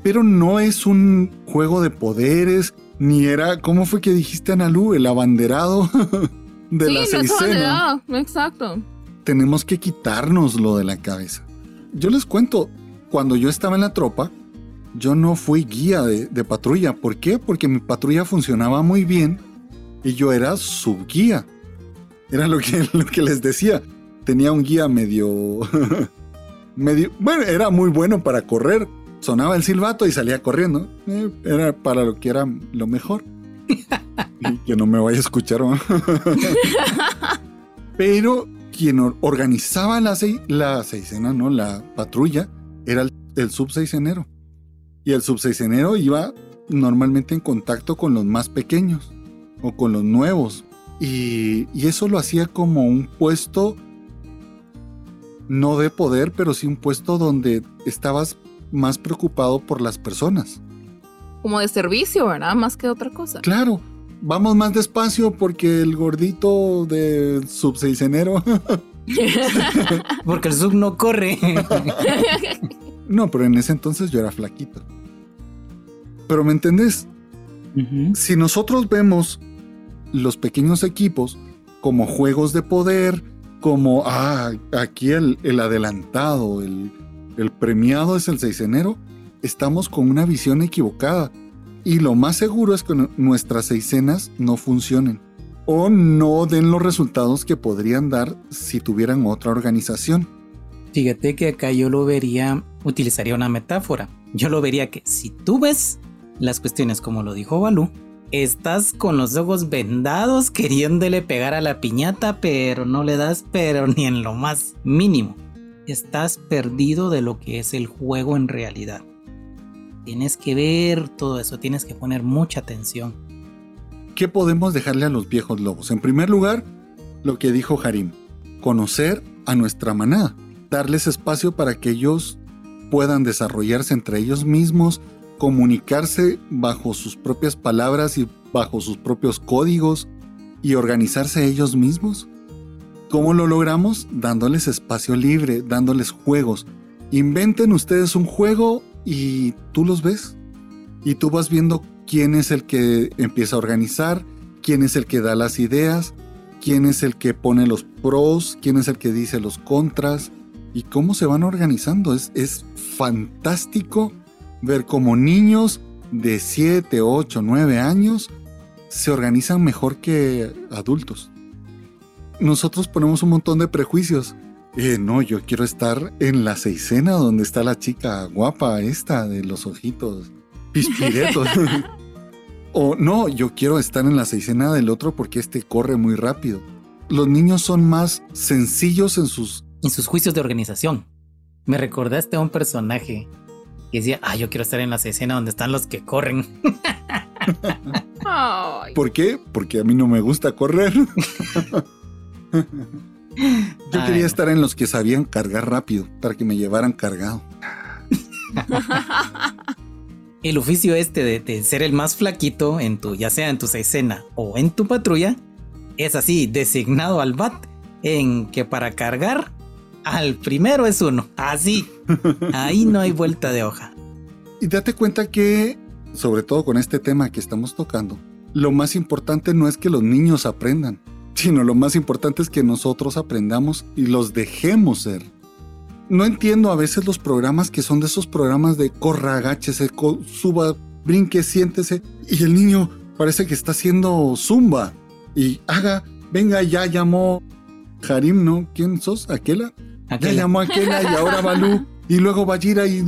[SPEAKER 1] Pero no es un juego de poderes, ni era, ¿cómo fue que dijiste, Analú? El abanderado de
[SPEAKER 3] sí,
[SPEAKER 1] la seisena.
[SPEAKER 3] Exacto.
[SPEAKER 1] Tenemos que quitárnoslo de la cabeza. Yo les cuento, cuando yo estaba en la tropa, yo no fui guía de, de patrulla. ¿Por qué? Porque mi patrulla funcionaba muy bien y yo era su guía. Era lo que, lo que les decía. Tenía un guía medio... medio... Bueno, era muy bueno para correr. Sonaba el silbato y salía corriendo. Eh, era para lo que era lo mejor. y que no me vaya a escuchar. ¿no? Pero quien or- organizaba la, sei- la seisena, ¿no? La patrulla, era el, el subseisenero. Y el subseisenero iba normalmente en contacto con los más pequeños o con los nuevos. Y, y eso lo hacía como un puesto, no de poder, pero sí un puesto donde estabas más preocupado por las personas.
[SPEAKER 3] Como de servicio, ¿verdad? Más que otra cosa.
[SPEAKER 1] Claro, vamos más despacio porque el gordito de subseicenero.
[SPEAKER 2] porque el sub no corre.
[SPEAKER 1] no, pero en ese entonces yo era flaquito. Pero ¿me entendés? Si nosotros vemos los pequeños equipos como juegos de poder, como, ah, aquí el, adelantado, el, el premiado es el seisenero, estamos con una visión equivocada. Y lo más seguro es que nuestras seisenas no funcionen o no den los resultados que podrían dar si tuvieran otra organización.
[SPEAKER 2] Fíjate que acá yo lo vería, utilizaría una metáfora. Yo lo vería que si tú ves las cuestiones como lo dijo Balú, estás con los ojos vendados queriéndole pegar a la piñata, pero no le das pero ni en lo más mínimo. Estás perdido de lo que es el juego en realidad. Tienes que ver todo eso, tienes que poner mucha atención.
[SPEAKER 1] ¿Qué podemos dejarle a los viejos lobos? En primer lugar, lo que dijo Harim, conocer a nuestra manada, darles espacio para que ellos puedan desarrollarse entre ellos mismos, comunicarse bajo sus propias palabras y bajo sus propios códigos y organizarse ellos mismos. ¿Cómo lo logramos? Dándoles espacio libre, dándoles juegos. Inventen ustedes un juego y tú los ves. Y tú vas viendo quién es el que empieza a organizar, quién es el que da las ideas, quién es el que pone los pros, quién es el que dice los contras y cómo se van organizando. Es, es fantástico ver cómo niños de 7, 8, 9 años se organizan mejor que adultos. Nosotros ponemos un montón de prejuicios eh, no, yo quiero estar en la seisena donde está la chica guapa esta de los ojitos pispiretos. o no, yo quiero estar en la seisena del otro porque este corre muy rápido. Los niños son más sencillos en sus...
[SPEAKER 2] En sus juicios de organización. Me recordaste a un personaje que decía, ah, yo quiero estar en la seisena donde están los que corren.
[SPEAKER 1] ¿Por qué? Porque a mí no me gusta correr. Yo quería estar en los que sabían cargar rápido para que me llevaran cargado.
[SPEAKER 2] el oficio este de, ser el más flaquito en tu, ya sea en tu escena o en tu patrulla, es así, designado al BAT, en que para cargar al primero es uno. Así. Ahí no hay vuelta de hoja.
[SPEAKER 1] Y date cuenta que, sobre todo con este tema que estamos tocando, lo más importante no es que los niños aprendan, sino lo más importante es que nosotros aprendamos y los dejemos ser. No entiendo a veces los programas que son de esos programas de corra, agáchese, suba, brinque, siéntese, y el niño parece que está haciendo zumba. Y haga, venga, ya llamó Harim, ¿no? ¿Quién sos? ¿Aquela? Ya llamó Aquela y ahora Balú. Y luego va a ahí.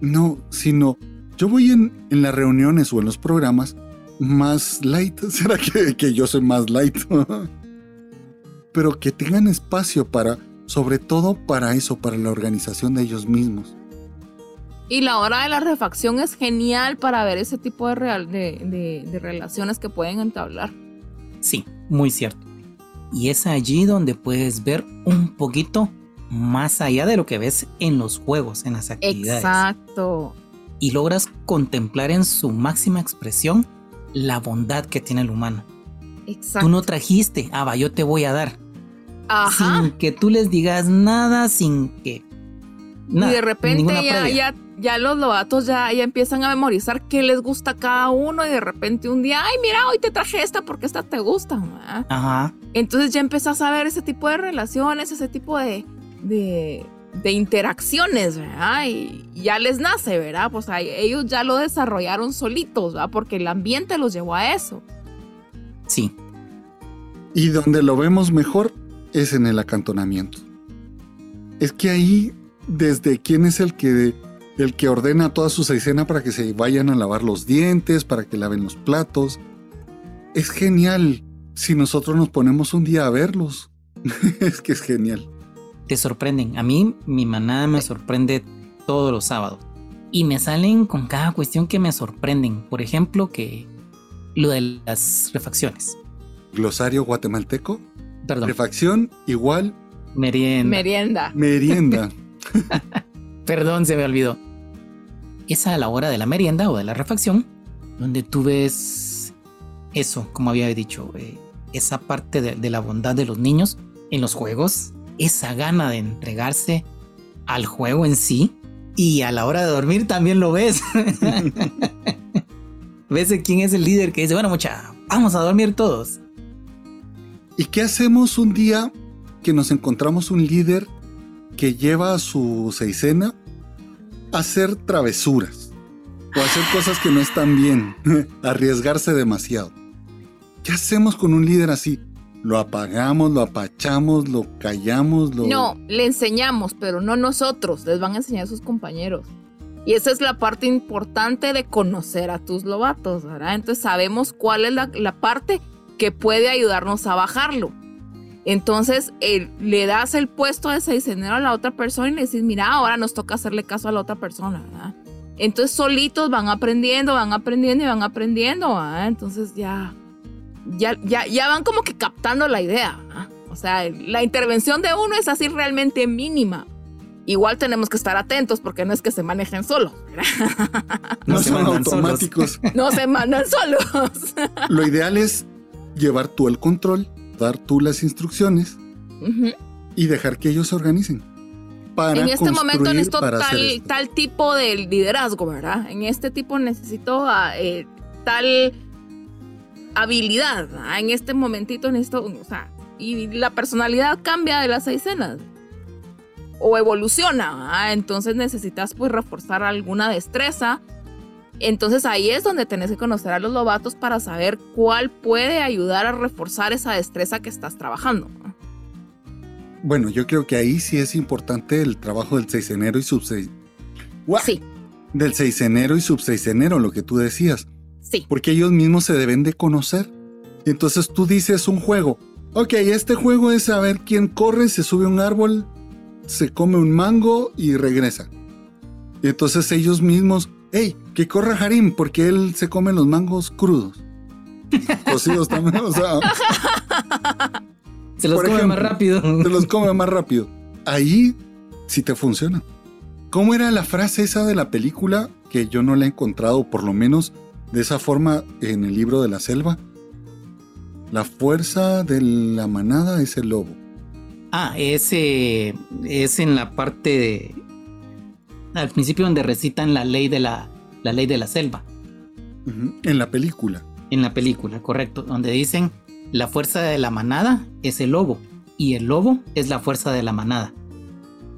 [SPEAKER 1] No, sino yo voy en, en las reuniones o en los programas más light. ¿Será que, yo soy más light? Pero que tengan espacio para, sobre todo para eso, para la organización de ellos mismos.
[SPEAKER 3] Y la hora de la refacción es genial para ver ese tipo de, real, de, de relaciones que pueden entablar.
[SPEAKER 2] Sí, muy cierto. Y es allí donde puedes ver un poquito más allá de lo que ves en los juegos, en las actividades.
[SPEAKER 3] Exacto.
[SPEAKER 2] Y logras contemplar en su máxima expresión la bondad que tiene el humano. Exacto. Tú no trajiste, ah, va, yo te voy a dar. Ajá. Sin que tú les digas nada, sin que.
[SPEAKER 3] Nada, y de repente ya, ya, los lobatos ya, ya empiezan a memorizar qué les gusta a cada uno y de repente un día, ay, mira, hoy te traje esta porque esta te gusta. Ajá. Entonces ya empezás a ver ese tipo de relaciones, ese tipo de, de, de interacciones, ¿verdad? Y ya les nace, ¿verdad? Pues ellos ya lo desarrollaron solitos, ¿verdad? Porque el ambiente los llevó a eso.
[SPEAKER 2] Sí.
[SPEAKER 1] Y donde lo vemos mejor es en el acantonamiento. Es que ahí, desde quién es el que, el que ordena toda su escena para que se vayan a lavar los dientes, para que laven los platos, es genial si nosotros nos ponemos un día a verlos. es que es genial
[SPEAKER 2] te sorprenden. A mí mi manada me sorprende todos los sábados. Y me salen con cada cuestión que me sorprenden. Por ejemplo, que lo de las refacciones.
[SPEAKER 1] Glosario guatemalteco.
[SPEAKER 2] Perdón.
[SPEAKER 1] Refacción igual.
[SPEAKER 2] Merienda.
[SPEAKER 3] Merienda.
[SPEAKER 1] Merienda.
[SPEAKER 2] Perdón, se me olvidó. Es a la hora de la merienda o de la refacción donde tú ves eso, como había dicho, eh, esa parte de, la bondad de los niños en los juegos, esa gana de entregarse al juego en sí y a la hora de dormir también lo ves. ves quién es el líder que dice, bueno mucha, vamos a dormir todos.
[SPEAKER 1] ¿Y qué hacemos un día que nos encontramos un líder que lleva a su seisena a hacer travesuras o hacer cosas que no están bien, arriesgarse demasiado? ¿Qué hacemos con un líder así? ¿Lo apagamos, lo apachamos, lo callamos?
[SPEAKER 3] No, le enseñamos, pero no nosotros, les van a enseñar a sus compañeros. Y esa es la parte importante de conocer a tus lobatos, ¿verdad? Entonces sabemos cuál es la, parte que puede ayudarnos a bajarlo. Entonces le das el puesto de seisenero a la otra persona y le dices, mira, ahora nos toca hacerle caso a la otra persona, ¿verdad? Entonces solitos van aprendiendo, van aprendiendo y van aprendiendo, ¿verdad? Entonces ya, ya, ya, ya van como que captando la idea, ¿verdad? O sea, la intervención de uno es así realmente mínima. Igual tenemos que estar atentos porque no es que se manejen solos.
[SPEAKER 1] No, son automáticos.
[SPEAKER 3] No se mandan solos.
[SPEAKER 1] Lo ideal es llevar tú el control, dar tú las instrucciones y dejar que ellos se organicen.
[SPEAKER 3] Para en este momento necesito tal, tal tipo de liderazgo, ¿verdad? En este tipo necesito ah, eh, tal habilidad. En este momentito necesito, o sea, y la personalidad cambia de las seis escenas o evoluciona, entonces necesitas pues reforzar alguna destreza entonces ahí es donde tenés que conocer a los lobatos para saber cuál puede ayudar a reforzar esa destreza que estás trabajando.
[SPEAKER 1] Bueno, yo creo que ahí sí es importante el trabajo del seisenero y subseis.
[SPEAKER 3] Sí.
[SPEAKER 1] Del seisenero y subseisenero, lo que tú decías.
[SPEAKER 3] Sí.
[SPEAKER 1] Porque ellos mismos se deben de conocer. Entonces tú dices un juego. Ok, este juego es saber quién corre, se sube a un árbol, se come un mango y regresa. Y entonces ellos mismos ¡Ey! Que corra Harim, porque él se come los mangos crudos. Cocidos también, o sea.
[SPEAKER 2] Se los come más rápido.
[SPEAKER 1] Se los come más rápido. Ahí sí te funciona. ¿Cómo era la frase esa de la película que yo no la he encontrado, por lo menos de esa forma, en el libro de la selva? La fuerza de la manada es el lobo.
[SPEAKER 2] Ah, ese es en la parte de al principio donde recitan la ley de la, la ley de la selva.
[SPEAKER 1] En la película.
[SPEAKER 2] En la película, correcto. Donde dicen la fuerza de la manada es el lobo y el lobo es la fuerza de la manada.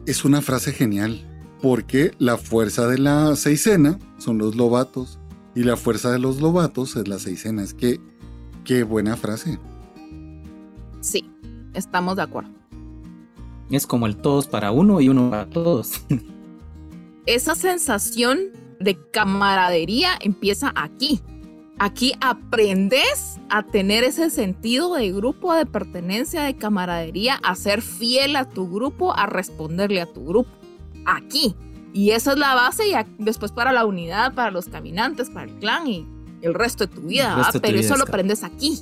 [SPEAKER 1] Es una frase genial, porque la fuerza de la seisena son los lobatos y la fuerza de los lobatos es la seisena. Es que, qué buena frase.
[SPEAKER 3] Sí, estamos de acuerdo.
[SPEAKER 2] Es como el todos para uno y uno para todos.
[SPEAKER 3] esa sensación de camaradería empieza aquí. Aquí aprendes a tener ese sentido de grupo, de pertenencia, de camaradería, a ser fiel a tu grupo, a responderle a tu grupo. Aquí. Y esa es la base y después para la unidad, para los caminantes, para el clan y el resto de tu vida. Pero eso lo aprendes aquí.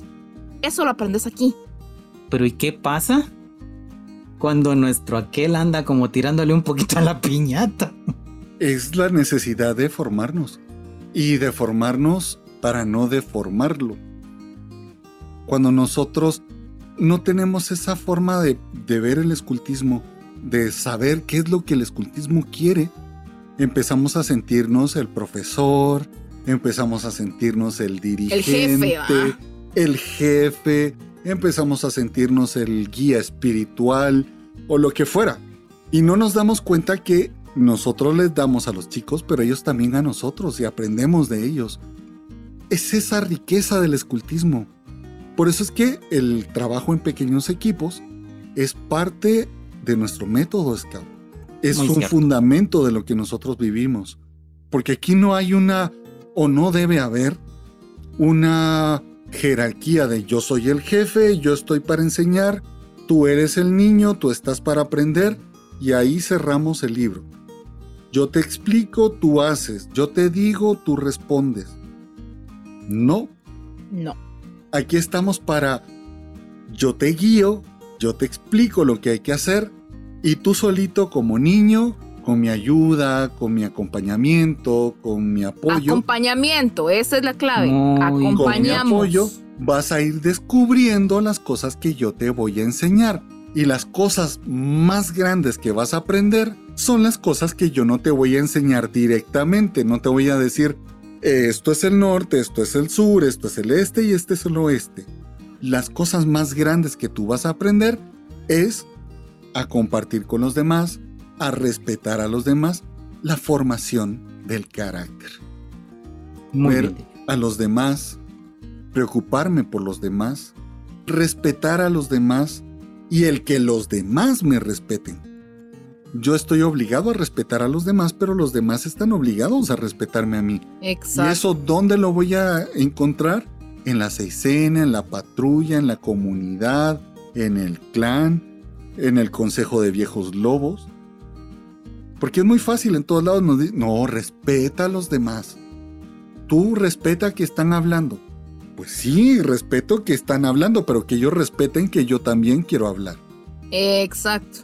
[SPEAKER 3] Eso lo aprendes aquí.
[SPEAKER 2] Pero ¿y qué pasa cuando nuestro aquel anda como tirándole un poquito a la piñata?
[SPEAKER 1] es la necesidad de formarnos y de formarnos para no deformarlo. Cuando nosotros no tenemos esa forma de, ver el escultismo, de saber qué es lo que el escultismo quiere, empezamos a sentirnos el profesor, empezamos a sentirnos el dirigente, el jefe, empezamos a sentirnos el guía espiritual o lo que fuera. Y no nos damos cuenta que nosotros les damos a los chicos, pero ellos también a nosotros y aprendemos de ellos. Es esa riqueza del escultismo. Por eso es que el trabajo en pequeños equipos es parte de nuestro método Scout. Es un fundamento de lo que nosotros vivimos. Porque aquí no hay una, o no debe haber, una jerarquía de yo soy el jefe, yo estoy para enseñar, tú eres el niño, tú estás para aprender, y ahí cerramos el libro. Yo te explico, tú haces. Yo te digo, tú respondes. No.
[SPEAKER 3] No.
[SPEAKER 1] Aquí estamos para... Yo te guío, yo te explico lo que hay que hacer y tú solito como niño, con mi ayuda, con mi acompañamiento, con mi apoyo.
[SPEAKER 3] Acompañamiento, esa es la clave.
[SPEAKER 2] Muy-
[SPEAKER 1] Con mi
[SPEAKER 3] Acompañamos.
[SPEAKER 1] apoyo vas a ir descubriendo las cosas que yo te voy a enseñar. Y las cosas más grandes que vas a aprender son las cosas que yo no te voy a enseñar directamente. No te voy a decir, "Eh, esto es el norte, esto es el sur, esto es el este y este es el oeste. Las cosas más grandes que tú vas a aprender es a compartir con los demás, a respetar a los demás, la formación del carácter
[SPEAKER 2] Muy
[SPEAKER 1] ver
[SPEAKER 2] bien.
[SPEAKER 1] a los demás, preocuparme por los demás, respetar a los demás y el que los demás me respeten. Yo estoy obligado a respetar a los demás, pero los demás están obligados a respetarme a mí.
[SPEAKER 3] Exacto.
[SPEAKER 1] ¿Y eso dónde lo voy a encontrar? En la seisena, en la patrulla, en la comunidad, en el clan, en el consejo de viejos lobos. Porque es muy fácil en todos lados. Nos di- no, respeta a los demás. Tú respeta que están hablando. Pues sí, respeto que están hablando, pero que ellos respeten que yo también quiero hablar.
[SPEAKER 3] Exacto.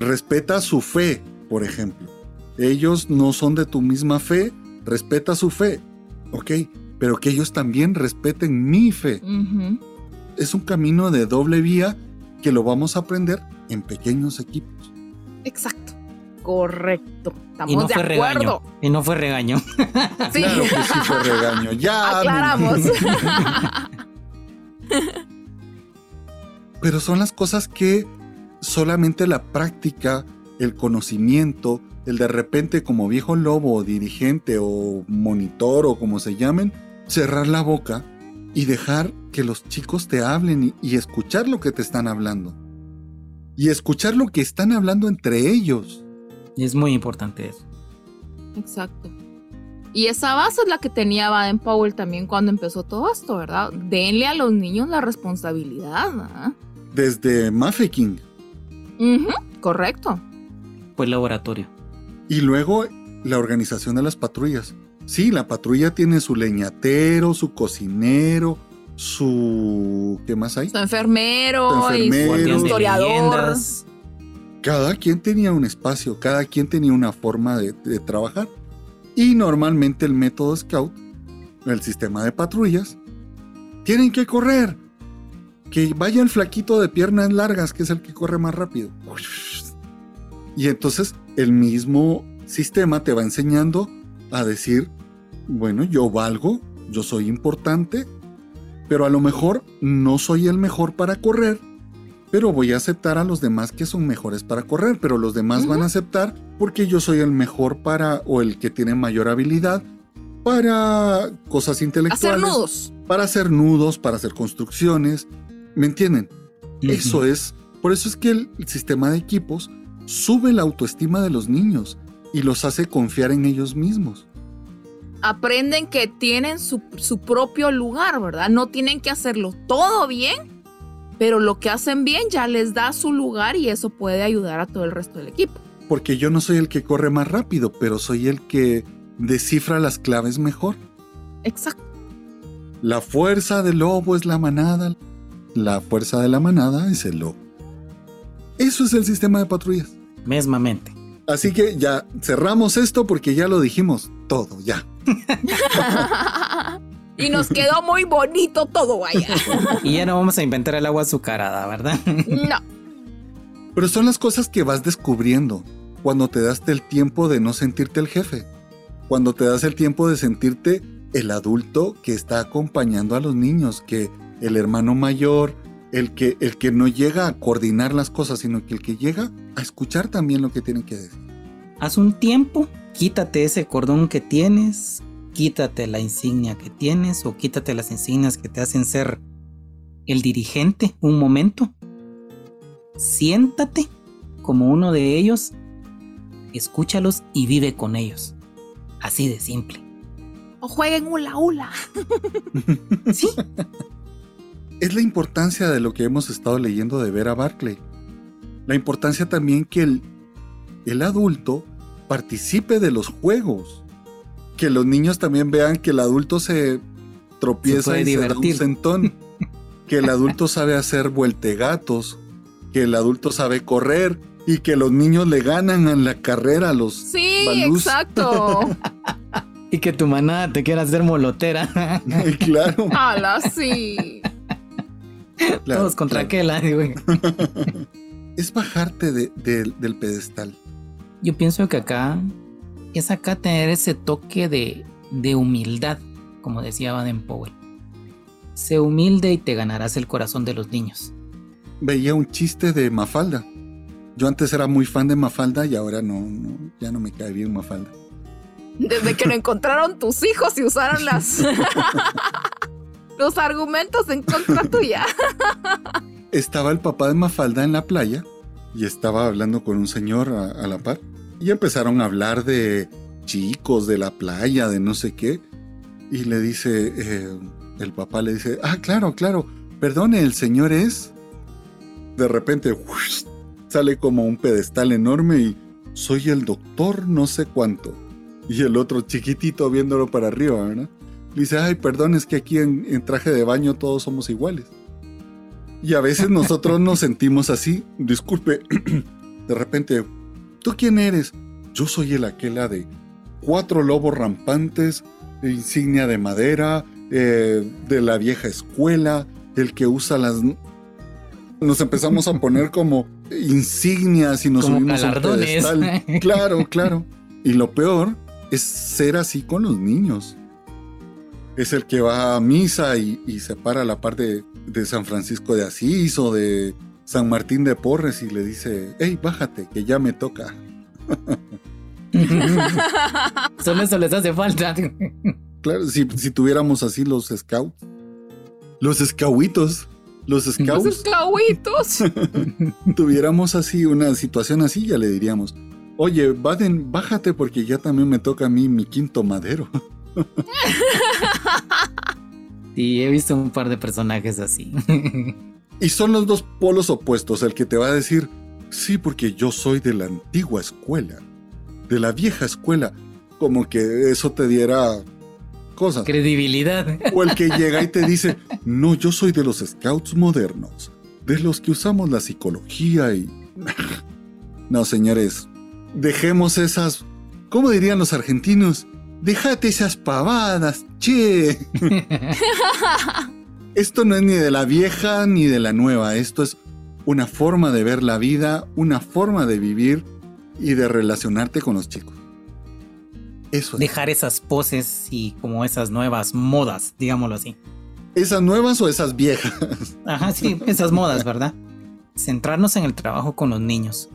[SPEAKER 1] Respeta su fe, por ejemplo. Ellos no son de tu misma fe, respeta su fe, ¿ok? Pero que ellos también respeten mi fe. Es un camino de doble vía que lo vamos a aprender en pequeños equipos.
[SPEAKER 3] Exacto. Correcto. Estamos
[SPEAKER 2] Y no
[SPEAKER 3] de
[SPEAKER 2] fue
[SPEAKER 3] acuerdo.
[SPEAKER 2] regaño. Y no fue regaño.
[SPEAKER 3] Sí.
[SPEAKER 1] Claro que sí fue regaño. Ya.
[SPEAKER 3] Aclaramos.
[SPEAKER 1] Pero son las cosas que solamente la práctica, el conocimiento, el de repente como viejo lobo o dirigente o monitor o como se llamen, cerrar la boca y dejar que los chicos te hablen y, y escuchar lo que te están hablando. Y escuchar lo que están hablando entre ellos.
[SPEAKER 2] Y es muy importante eso.
[SPEAKER 3] Exacto. Y esa base es la que tenía Baden Powell también cuando empezó todo esto, ¿verdad? Denle a los niños la responsabilidad. ¿ah?
[SPEAKER 1] Desde Mafeking.
[SPEAKER 3] Correcto.
[SPEAKER 2] Fue el laboratorio.
[SPEAKER 1] Y luego la organización de las patrullas. Sí, la patrulla tiene su leñatero, su cocinero, su... ¿Qué más hay?
[SPEAKER 3] Su enfermero,
[SPEAKER 1] Su enfermero.
[SPEAKER 3] y su historiador.
[SPEAKER 1] Cada quien tenía un espacio, cada quien tenía una forma de, de trabajar. Y normalmente el método Scout, el sistema de patrullas, tienen que correr. Que vaya el flaquito de piernas largas, que es el que corre más rápido. Y entonces el mismo sistema te va enseñando a decir, bueno, yo valgo, yo soy importante, pero a lo mejor no soy el mejor para correr, pero voy a aceptar a los demás que son mejores para correr, pero los demás van a aceptar porque yo soy el mejor para, o el que tiene mayor habilidad para cosas
[SPEAKER 3] Hacer
[SPEAKER 1] intelectuales,
[SPEAKER 3] nudos.
[SPEAKER 1] para hacer nudos, para hacer construcciones, ¿me entienden? Eso es, por eso es que el, el sistema de equipos sube la autoestima de los niños y los hace confiar en ellos mismos.
[SPEAKER 3] Aprenden que tienen su, su propio lugar, ¿verdad? No tienen que hacerlo todo bien, pero lo que hacen bien ya les da su lugar y eso puede ayudar a todo el resto del equipo.
[SPEAKER 1] Porque yo no soy el que corre más rápido, pero soy el que descifra las claves mejor.
[SPEAKER 3] Exacto.
[SPEAKER 1] La fuerza del lobo es la manada. La fuerza de la manada es el lobo. Eso es el sistema de patrullas.
[SPEAKER 2] Mesmamente.
[SPEAKER 1] Así que ya cerramos esto porque ya lo dijimos todo, ya.
[SPEAKER 3] y nos quedó muy bonito todo, vaya.
[SPEAKER 2] Y ya no vamos a inventar el agua azucarada, ¿verdad?
[SPEAKER 3] No.
[SPEAKER 1] Pero son las cosas que vas descubriendo cuando te das el tiempo de no sentirte el jefe. Cuando te das el tiempo de sentirte el adulto que está acompañando a los niños, que el hermano mayor, el que, el que no llega a coordinar las cosas, sino que el que llega a escuchar también lo que tienen que decir.
[SPEAKER 2] Haz un tiempo, quítate ese cordón que tienes, quítate la insignia que tienes o quítate las insignias que te hacen ser el dirigente un momento. Siéntate como uno de ellos, escúchalos y vive con ellos. Así de simple.
[SPEAKER 3] O jueguen hula hula.
[SPEAKER 2] Sí,
[SPEAKER 1] Es la importancia de lo que hemos estado leyendo de Vera Barclay. La importancia también que el, el adulto participe de los juegos. Que los niños también vean que el adulto se tropieza y se da un sentón. que el adulto sabe hacer vueltegatos. Que el adulto sabe correr. Y que los niños le ganan en la carrera a los
[SPEAKER 3] Sí,
[SPEAKER 1] balús.
[SPEAKER 3] exacto.
[SPEAKER 2] Y que tu manada te quiera hacer molotera.
[SPEAKER 1] claro,
[SPEAKER 3] Ala, sí.
[SPEAKER 1] claro,
[SPEAKER 2] Todos contra
[SPEAKER 1] claro.
[SPEAKER 2] aquel, güey.
[SPEAKER 1] Es bajarte de- de- del pedestal.
[SPEAKER 2] Yo pienso que acá es acá tener ese toque de, de humildad, como decía Baden Powell. Sé humilde y te ganarás el corazón de los niños.
[SPEAKER 1] Veía un chiste de Mafalda. Yo antes era muy fan de Mafalda y ahora no, no ya no me cae bien Mafalda.
[SPEAKER 3] Desde que lo encontraron tus hijos y usaron las los argumentos en contra tuya.
[SPEAKER 1] Estaba el papá de Mafalda en la playa y estaba hablando con un señor a, a la par. Y empezaron a hablar de chicos, de la playa, de no sé qué. Y le dice, eh, el papá le dice, ah, claro, claro, perdone, el señor es... De repente sale como un pedestal enorme y soy el doctor no sé cuánto. Y el otro chiquitito viéndolo para arriba, ¿verdad? Dice, ay, perdón, es que aquí en, en traje de baño todos somos iguales. Y a veces nosotros nos sentimos así. Disculpe, de repente, ¿tú quién eres? Yo soy el aquela de cuatro lobos rampantes, insignia de madera, eh, de la vieja escuela, el que usa las... Nos empezamos a poner como insignias y nos
[SPEAKER 2] Como
[SPEAKER 1] subimos a un pedestal. Claro, claro. Y lo peor es ser así con los niños. Es el que va a misa y, y se para a la parte de San Francisco de Asís o de San Martín de Porres y le dice, hey, bájate, que ya me toca.
[SPEAKER 2] Solo eso les hace falta.
[SPEAKER 1] Claro, si, si tuviéramos así los scouts. Los scouitos. Los
[SPEAKER 3] Los
[SPEAKER 1] scouts.
[SPEAKER 3] esclavitos.
[SPEAKER 1] tuviéramos así una situación así, ya le diríamos, oye, Baden, bájate porque ya también me toca a mí mi quinto madero.
[SPEAKER 2] Sí, he visto un par de personajes así.
[SPEAKER 1] Y son los dos polos opuestos, el que te va a decir, sí, porque yo soy de la antigua escuela, de la vieja escuela, como que eso te diera cosas.
[SPEAKER 2] Credibilidad.
[SPEAKER 1] O el que llega y te dice, no, yo soy de los scouts modernos, de los que usamos la psicología y... No, señores, dejemos esas... ¿Cómo dirían los argentinos? Déjate esas pavadas, che. Esto no es ni de la vieja ni de la nueva, esto es una forma de ver la vida, una forma de vivir y de relacionarte con los chicos. Eso es.
[SPEAKER 2] Dejar esas poses y como esas nuevas modas, digámoslo así.
[SPEAKER 1] ¿Esas nuevas o esas viejas?
[SPEAKER 2] Ajá, sí, esas modas, ¿verdad? Centrarnos en el trabajo con los niños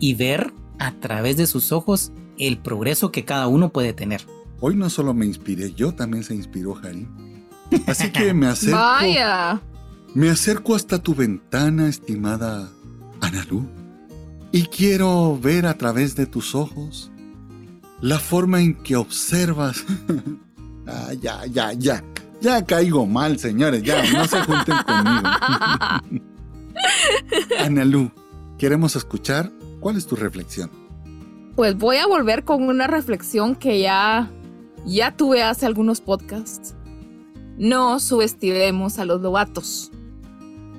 [SPEAKER 2] y ver a través de sus ojos el progreso que cada uno puede tener.
[SPEAKER 1] Hoy no solo me inspiré yo, también se inspiró Harim. Así que me acerco,
[SPEAKER 3] Vaya.
[SPEAKER 1] me acerco hasta tu ventana, estimada Analú, y quiero ver a través de tus ojos la forma en que observas. ah, ya, ya, ya. Ya caigo mal, señores, ya, no se junten conmigo. Analú, queremos escuchar cuál es tu reflexión.
[SPEAKER 3] Pues voy a volver con una reflexión que ya, ya tuve hace algunos podcasts. No subestimemos a los lobatos.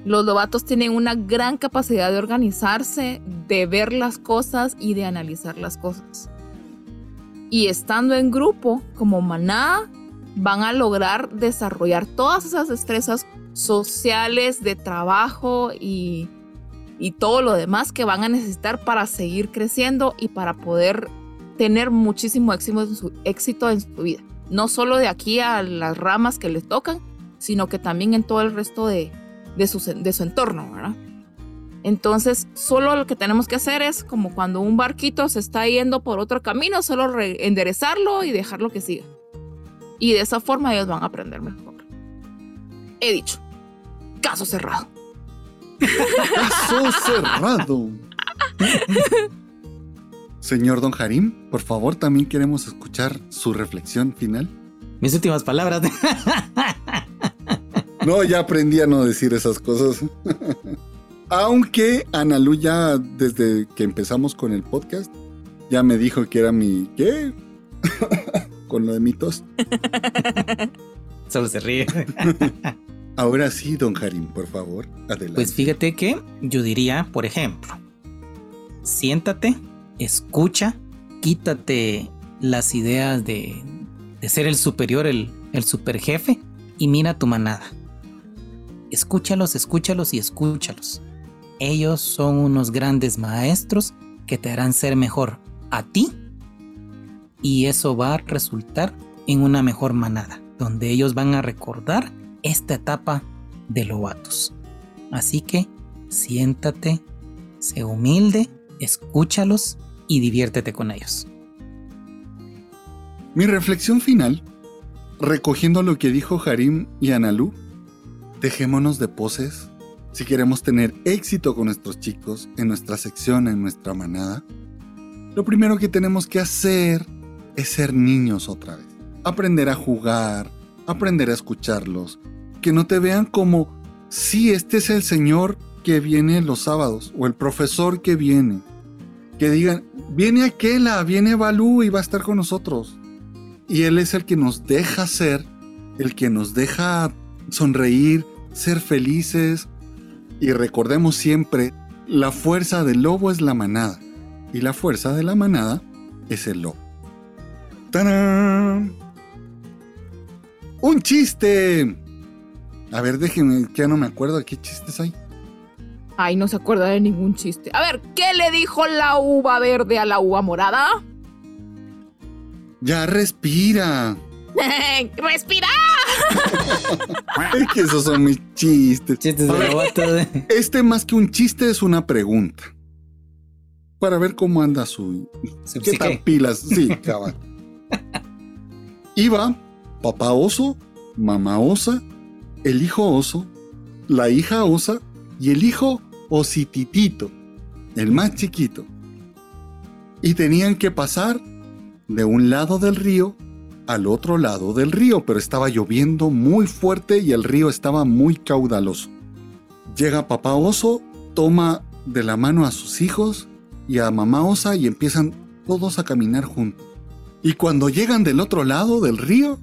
[SPEAKER 3] Los lobatos tienen una gran capacidad de organizarse, de ver las cosas y de analizar las cosas. Y estando en grupo, como manada, van a lograr desarrollar todas esas destrezas sociales, de trabajo y, y todo lo demás que van a necesitar para seguir creciendo y para poder tener muchísimo éxito en su, éxito en su vida. No solo de aquí a las ramas que les tocan, sino que también en todo el resto de, de, su, de su entorno, ¿verdad? Entonces, solo lo que tenemos que hacer es como cuando un barquito se está yendo por otro camino, solo re- enderezarlo y dejarlo que siga. Y de esa forma ellos van a aprender mejor. He dicho, caso cerrado.
[SPEAKER 1] Caso cerrado. Señor Don Harim, por favor, también queremos escuchar su reflexión final.
[SPEAKER 2] Mis últimas palabras.
[SPEAKER 1] No, ya aprendí a no decir esas cosas. Aunque Analu ya desde que empezamos con el podcast ya me dijo que era mi ¿qué? con lo de mi tos.
[SPEAKER 2] Solo se ríe.
[SPEAKER 1] Ahora sí, Don Harim, por favor, adelante.
[SPEAKER 2] Pues fíjate que yo diría, por ejemplo, siéntate, escucha, quítate las ideas de, de ser el superior, el, el super jefe, y mira tu manada. Escúchalos, escúchalos y escúchalos. Ellos son unos grandes maestros que te harán ser mejor a ti y eso va a resultar en una mejor manada, donde ellos van a recordar esta etapa de Lobatos. Así que siéntate, sé humilde, escúchalos y diviértete con ellos.
[SPEAKER 1] Mi reflexión final, recogiendo lo que dijo Harim y Analú, dejémonos de poses si queremos tener éxito con nuestros chicos en nuestra sección, en nuestra manada. Lo primero que tenemos que hacer es ser niños otra vez. Aprender a jugar, aprender a escucharlos, que no te vean como si este es el señor que viene los sábados o el profesor que viene. Que digan, viene Aquela, viene Balú y va a estar con nosotros. Y Él es el que nos deja ser, el que nos deja sonreír, ser felices. Y recordemos siempre, la fuerza del lobo es la manada. Y la fuerza de la manada es el lobo. ¡Tarán! ¡Un chiste! A ver, déjenme, que ya no me acuerdo de qué chistes hay.
[SPEAKER 3] Ay, no se acuerda de ningún chiste. A ver, ¿qué le dijo la uva verde a la uva morada?
[SPEAKER 1] Ya respira.
[SPEAKER 3] ¡Respira!
[SPEAKER 1] es que esos son mis chistes.
[SPEAKER 2] Chistes de Lobato. ¿eh?
[SPEAKER 1] Este más que un chiste es una pregunta. Para ver cómo anda su...
[SPEAKER 2] Su
[SPEAKER 1] ¿Qué tal pilas? Sí, cabal. Iba papá oso, mamá osa, el hijo oso, la hija osa y el hijo osititito, el más chiquito. Y tenían que pasar de un lado del río al otro lado del río, pero estaba lloviendo muy fuerte y el río estaba muy caudaloso. Llega papá oso, toma de la mano a sus hijos y a mamá osa y empiezan todos a caminar juntos. Y cuando llegan del otro lado del río,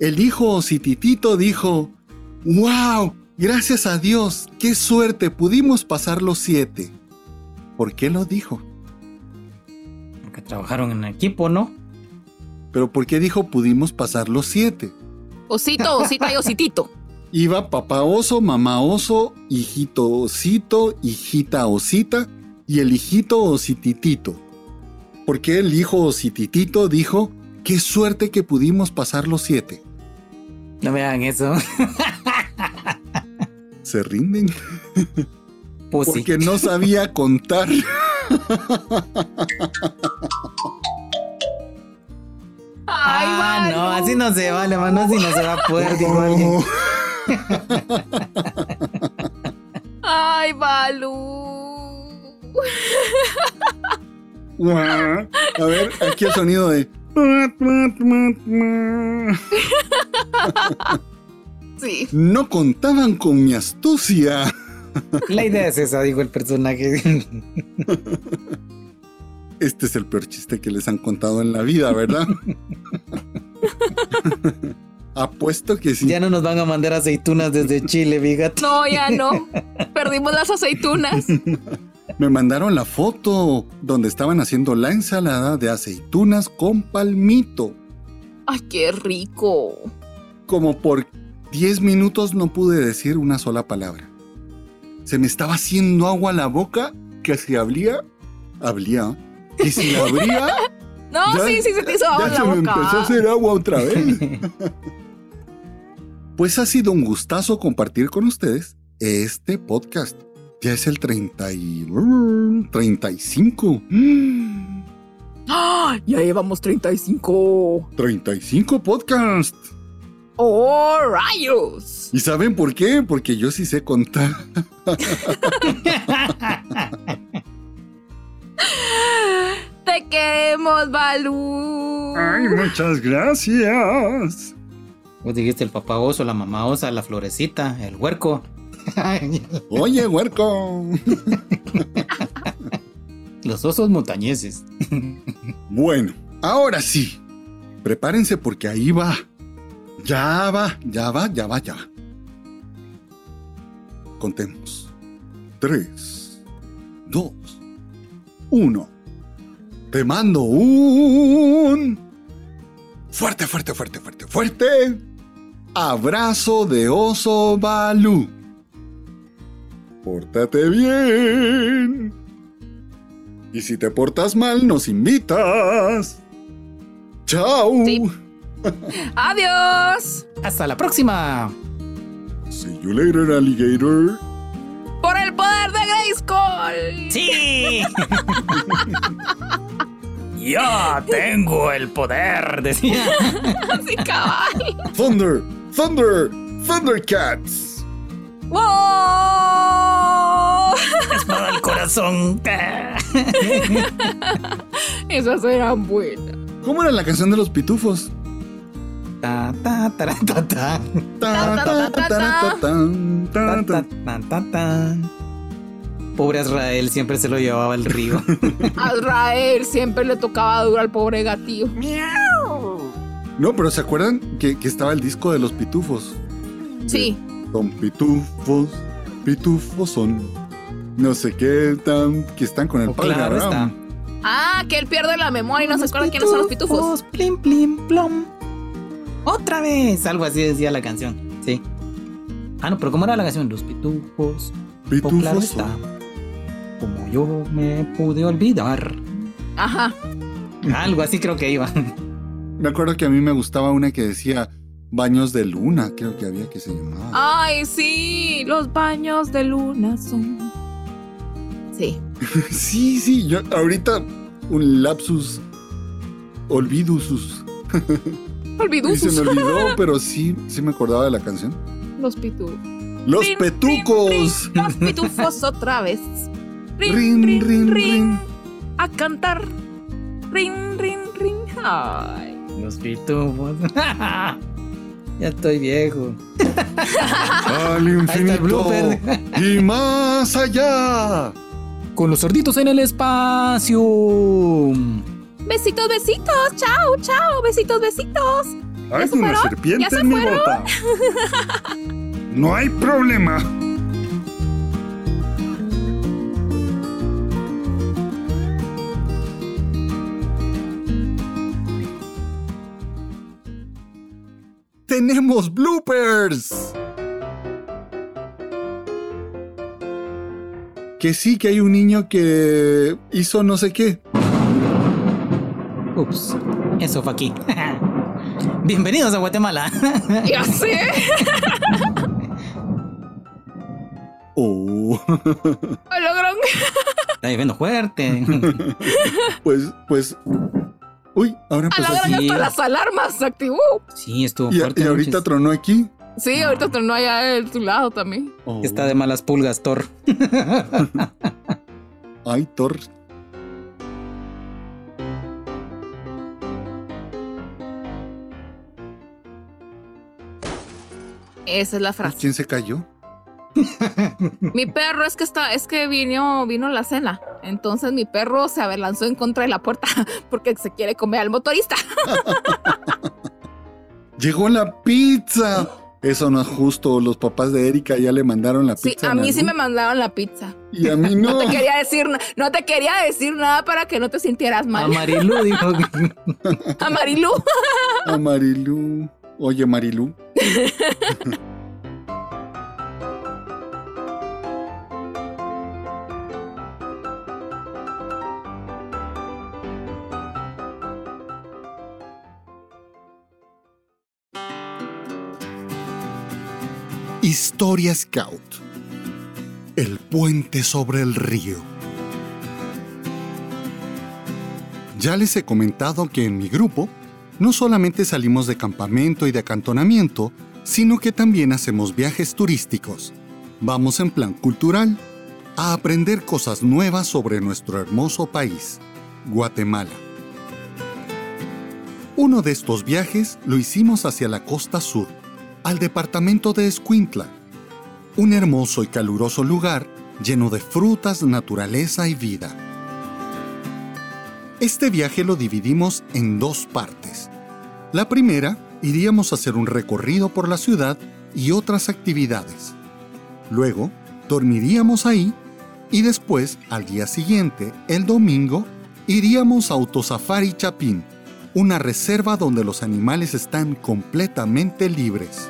[SPEAKER 1] el hijo osititito dijo, ¡Wow! Gracias a Dios, qué suerte, pudimos pasar los siete. ¿Por qué lo dijo?
[SPEAKER 2] Porque trabajaron en equipo, ¿no?
[SPEAKER 1] Pero ¿por qué dijo pudimos pasar los siete?
[SPEAKER 3] Osito, osita y ositito.
[SPEAKER 1] Iba papá oso, mamá oso, hijito osito, hijita osita y el hijito osititito. ¿Por qué el hijo osititito dijo, qué suerte que pudimos pasar los siete?
[SPEAKER 2] No vean eso.
[SPEAKER 1] Se rinden
[SPEAKER 2] Pussy.
[SPEAKER 1] porque no sabía contar.
[SPEAKER 3] Ay,
[SPEAKER 2] ah, no, así no se vale, mano. Así no se va a poder.
[SPEAKER 1] Oh,
[SPEAKER 3] Ay, Balú.
[SPEAKER 1] A ver, aquí el sonido de...
[SPEAKER 3] Sí.
[SPEAKER 1] No contaban con mi astucia.
[SPEAKER 2] La idea es esa, dijo el personaje.
[SPEAKER 1] Este es el peor chiste que les han contado en la vida, ¿verdad? Apuesto que sí.
[SPEAKER 2] ya no nos van a mandar aceitunas desde Chile, fíjate.
[SPEAKER 3] No, ya no. Perdimos las aceitunas.
[SPEAKER 1] Me mandaron la foto donde estaban haciendo la ensalada de aceitunas con palmito.
[SPEAKER 3] Ay, qué rico.
[SPEAKER 1] Como por 10 minutos no pude decir una sola palabra. Se me estaba haciendo agua la boca que si hablía, hablía. Y si la abría,
[SPEAKER 3] No,
[SPEAKER 1] Ya-
[SPEAKER 3] sí, sí, se te hizo agua
[SPEAKER 1] ya se
[SPEAKER 3] la
[SPEAKER 1] me empezó a
[SPEAKER 3] boca.
[SPEAKER 1] hacer agua otra vez. Pues ha sido un gustazo compartir con ustedes este podcast. Ya es el 30 y... 35.
[SPEAKER 3] ¡Ah! Ya llevamos 35.
[SPEAKER 1] 35 podcasts.
[SPEAKER 3] ¡Oh, rayos!
[SPEAKER 1] ¿Y saben por qué? Porque yo sí sé contar.
[SPEAKER 3] Te queremos, Balú.
[SPEAKER 1] Ay, muchas gracias.
[SPEAKER 2] Vos dijiste el papá oso, la mamá osa, la florecita, el huerco.
[SPEAKER 1] Oye, huerco.
[SPEAKER 2] Los osos montañeses.
[SPEAKER 1] Bueno, ahora sí. Prepárense porque ahí va. Ya va, ya va, ya va, ya va. Contemos. Tres, dos, 1. Te mando un... Fuerte, fuerte, fuerte, fuerte, fuerte. Abrazo de oso Balú. Pórtate bien. Y si te portas mal, nos invitas. Chao.
[SPEAKER 3] Sí. Adiós.
[SPEAKER 2] Hasta la próxima.
[SPEAKER 1] See you later, alligator.
[SPEAKER 3] Por el poder de Grayskull.
[SPEAKER 2] Sí. Yo tengo el poder, decía.
[SPEAKER 3] Así cabal.
[SPEAKER 1] Thunder, Thunder, Thundercats.
[SPEAKER 3] ¡Wow!
[SPEAKER 2] Espada al corazón.
[SPEAKER 3] Esas eran buenas.
[SPEAKER 1] ¿Cómo era la canción de los pitufos?
[SPEAKER 2] Ta, ta, tara, ta, ta.
[SPEAKER 1] Ta, ta, ta, ta, ta, tan,
[SPEAKER 2] Ta,
[SPEAKER 1] tan,
[SPEAKER 2] ta,
[SPEAKER 1] tan.
[SPEAKER 2] ta, ta, ta. Pobre Israel siempre se lo llevaba al río.
[SPEAKER 3] A Israel siempre le tocaba duro al pobre gatillo.
[SPEAKER 1] No, pero ¿se acuerdan que, que estaba el disco de los pitufos?
[SPEAKER 3] Sí.
[SPEAKER 1] Son pitufos, pitufos son. No sé qué tan. que están con el
[SPEAKER 2] Oh,
[SPEAKER 1] padre
[SPEAKER 2] claro
[SPEAKER 1] Abraham.
[SPEAKER 2] está.
[SPEAKER 3] Ah, que él pierde la memoria y no se acuerda quiénes son los pitufos.
[SPEAKER 2] Plim, plim, plom. Otra vez. Algo así decía la canción. Sí. Ah, no, pero ¿cómo era la canción? Los pitufos. Oh,
[SPEAKER 1] Pitufos
[SPEAKER 2] claro
[SPEAKER 1] son.
[SPEAKER 2] está. Como yo me pude olvidar.
[SPEAKER 3] Ajá.
[SPEAKER 2] Algo así creo que iba.
[SPEAKER 1] Me acuerdo que a mí me gustaba una que decía Baños de Luna, creo que había que se llamaba.
[SPEAKER 3] Ay, sí. Los baños de luna son. Sí.
[SPEAKER 1] Sí, sí, yo ahorita un lapsus olvidusus.
[SPEAKER 3] Olvidó
[SPEAKER 1] Y se me olvidó, pero sí, sí me acordaba de la canción.
[SPEAKER 3] Los pitufos.
[SPEAKER 1] Los
[SPEAKER 3] Rin,
[SPEAKER 1] petucos.
[SPEAKER 3] rin, rin, los pitufos otra vez. Rin,
[SPEAKER 1] Rin,
[SPEAKER 3] rin,
[SPEAKER 1] rin,
[SPEAKER 3] rin,
[SPEAKER 1] rin.
[SPEAKER 3] A cantar. Rin, rin, rin. Ay.
[SPEAKER 2] Los pitufos. Ya estoy viejo.
[SPEAKER 1] Al infinito y más allá.
[SPEAKER 2] Con los sorditos en el espacio.
[SPEAKER 3] Besitos, besitos. Chao, chao. Besitos, besitos.
[SPEAKER 1] Hay una
[SPEAKER 3] fueron?
[SPEAKER 1] serpiente
[SPEAKER 3] ¿Ya se
[SPEAKER 1] en mi
[SPEAKER 3] fueron?
[SPEAKER 1] bota. No hay problema. ¡Tenemos bloopers! Que sí, que hay un niño que hizo no sé qué.
[SPEAKER 2] Ups, eso fue aquí. Bienvenidos a Guatemala.
[SPEAKER 3] Ya sé.
[SPEAKER 1] Oh.
[SPEAKER 3] Logrón.
[SPEAKER 2] Está lloviendo fuerte.
[SPEAKER 1] Pues, pues. Uy, ahora
[SPEAKER 3] A la
[SPEAKER 1] empezó
[SPEAKER 3] gran
[SPEAKER 1] aquí.
[SPEAKER 3] hasta las alarmas se activó.
[SPEAKER 2] Sí, estuvo
[SPEAKER 1] Y,
[SPEAKER 2] fuerte.
[SPEAKER 1] y ahorita tronó aquí.
[SPEAKER 3] Sí, ahorita tornó allá de tu lado también.
[SPEAKER 1] Oh.
[SPEAKER 2] Está de malas pulgas, Thor.
[SPEAKER 1] Ay, Thor.
[SPEAKER 3] Esa es la frase.
[SPEAKER 1] ¿Quién se cayó?
[SPEAKER 3] Mi perro es que está, es que vino, vino la cena. Entonces mi perro se abalanzó en contra de la puerta porque se quiere comer al motorista.
[SPEAKER 1] Llegó la pizza. Eso no es justo. Los papás de Erika ya le mandaron la
[SPEAKER 3] Sí,
[SPEAKER 1] pizza.
[SPEAKER 3] a mí sí me mandaron la pizza.
[SPEAKER 1] Y a mí no.
[SPEAKER 3] No te quería decir, no te quería decir nada para que no te sintieras
[SPEAKER 2] A
[SPEAKER 3] mal.
[SPEAKER 2] Marilu dijo que-
[SPEAKER 3] A Marilu.
[SPEAKER 1] A Marilú. Oye, Marilú. Historia Scout. El puente sobre el río. Ya les he comentado que en mi grupo no solamente salimos de campamento y de acantonamiento, sino que también hacemos viajes turísticos. Vamos en plan cultural, a aprender cosas nuevas sobre nuestro hermoso país, Guatemala. Uno de estos viajes lo hicimos hacia la costa sur, al departamento de Escuintla, un hermoso y caluroso lugar lleno de frutas, naturaleza y vida. Este viaje lo dividimos en dos partes. La primera, iríamos a hacer un recorrido por la ciudad y otras actividades. Luego, dormiríamos ahí Y después, al día siguiente, el domingo, iríamos a Autosafari Chapín, una reserva donde los animales están completamente libres.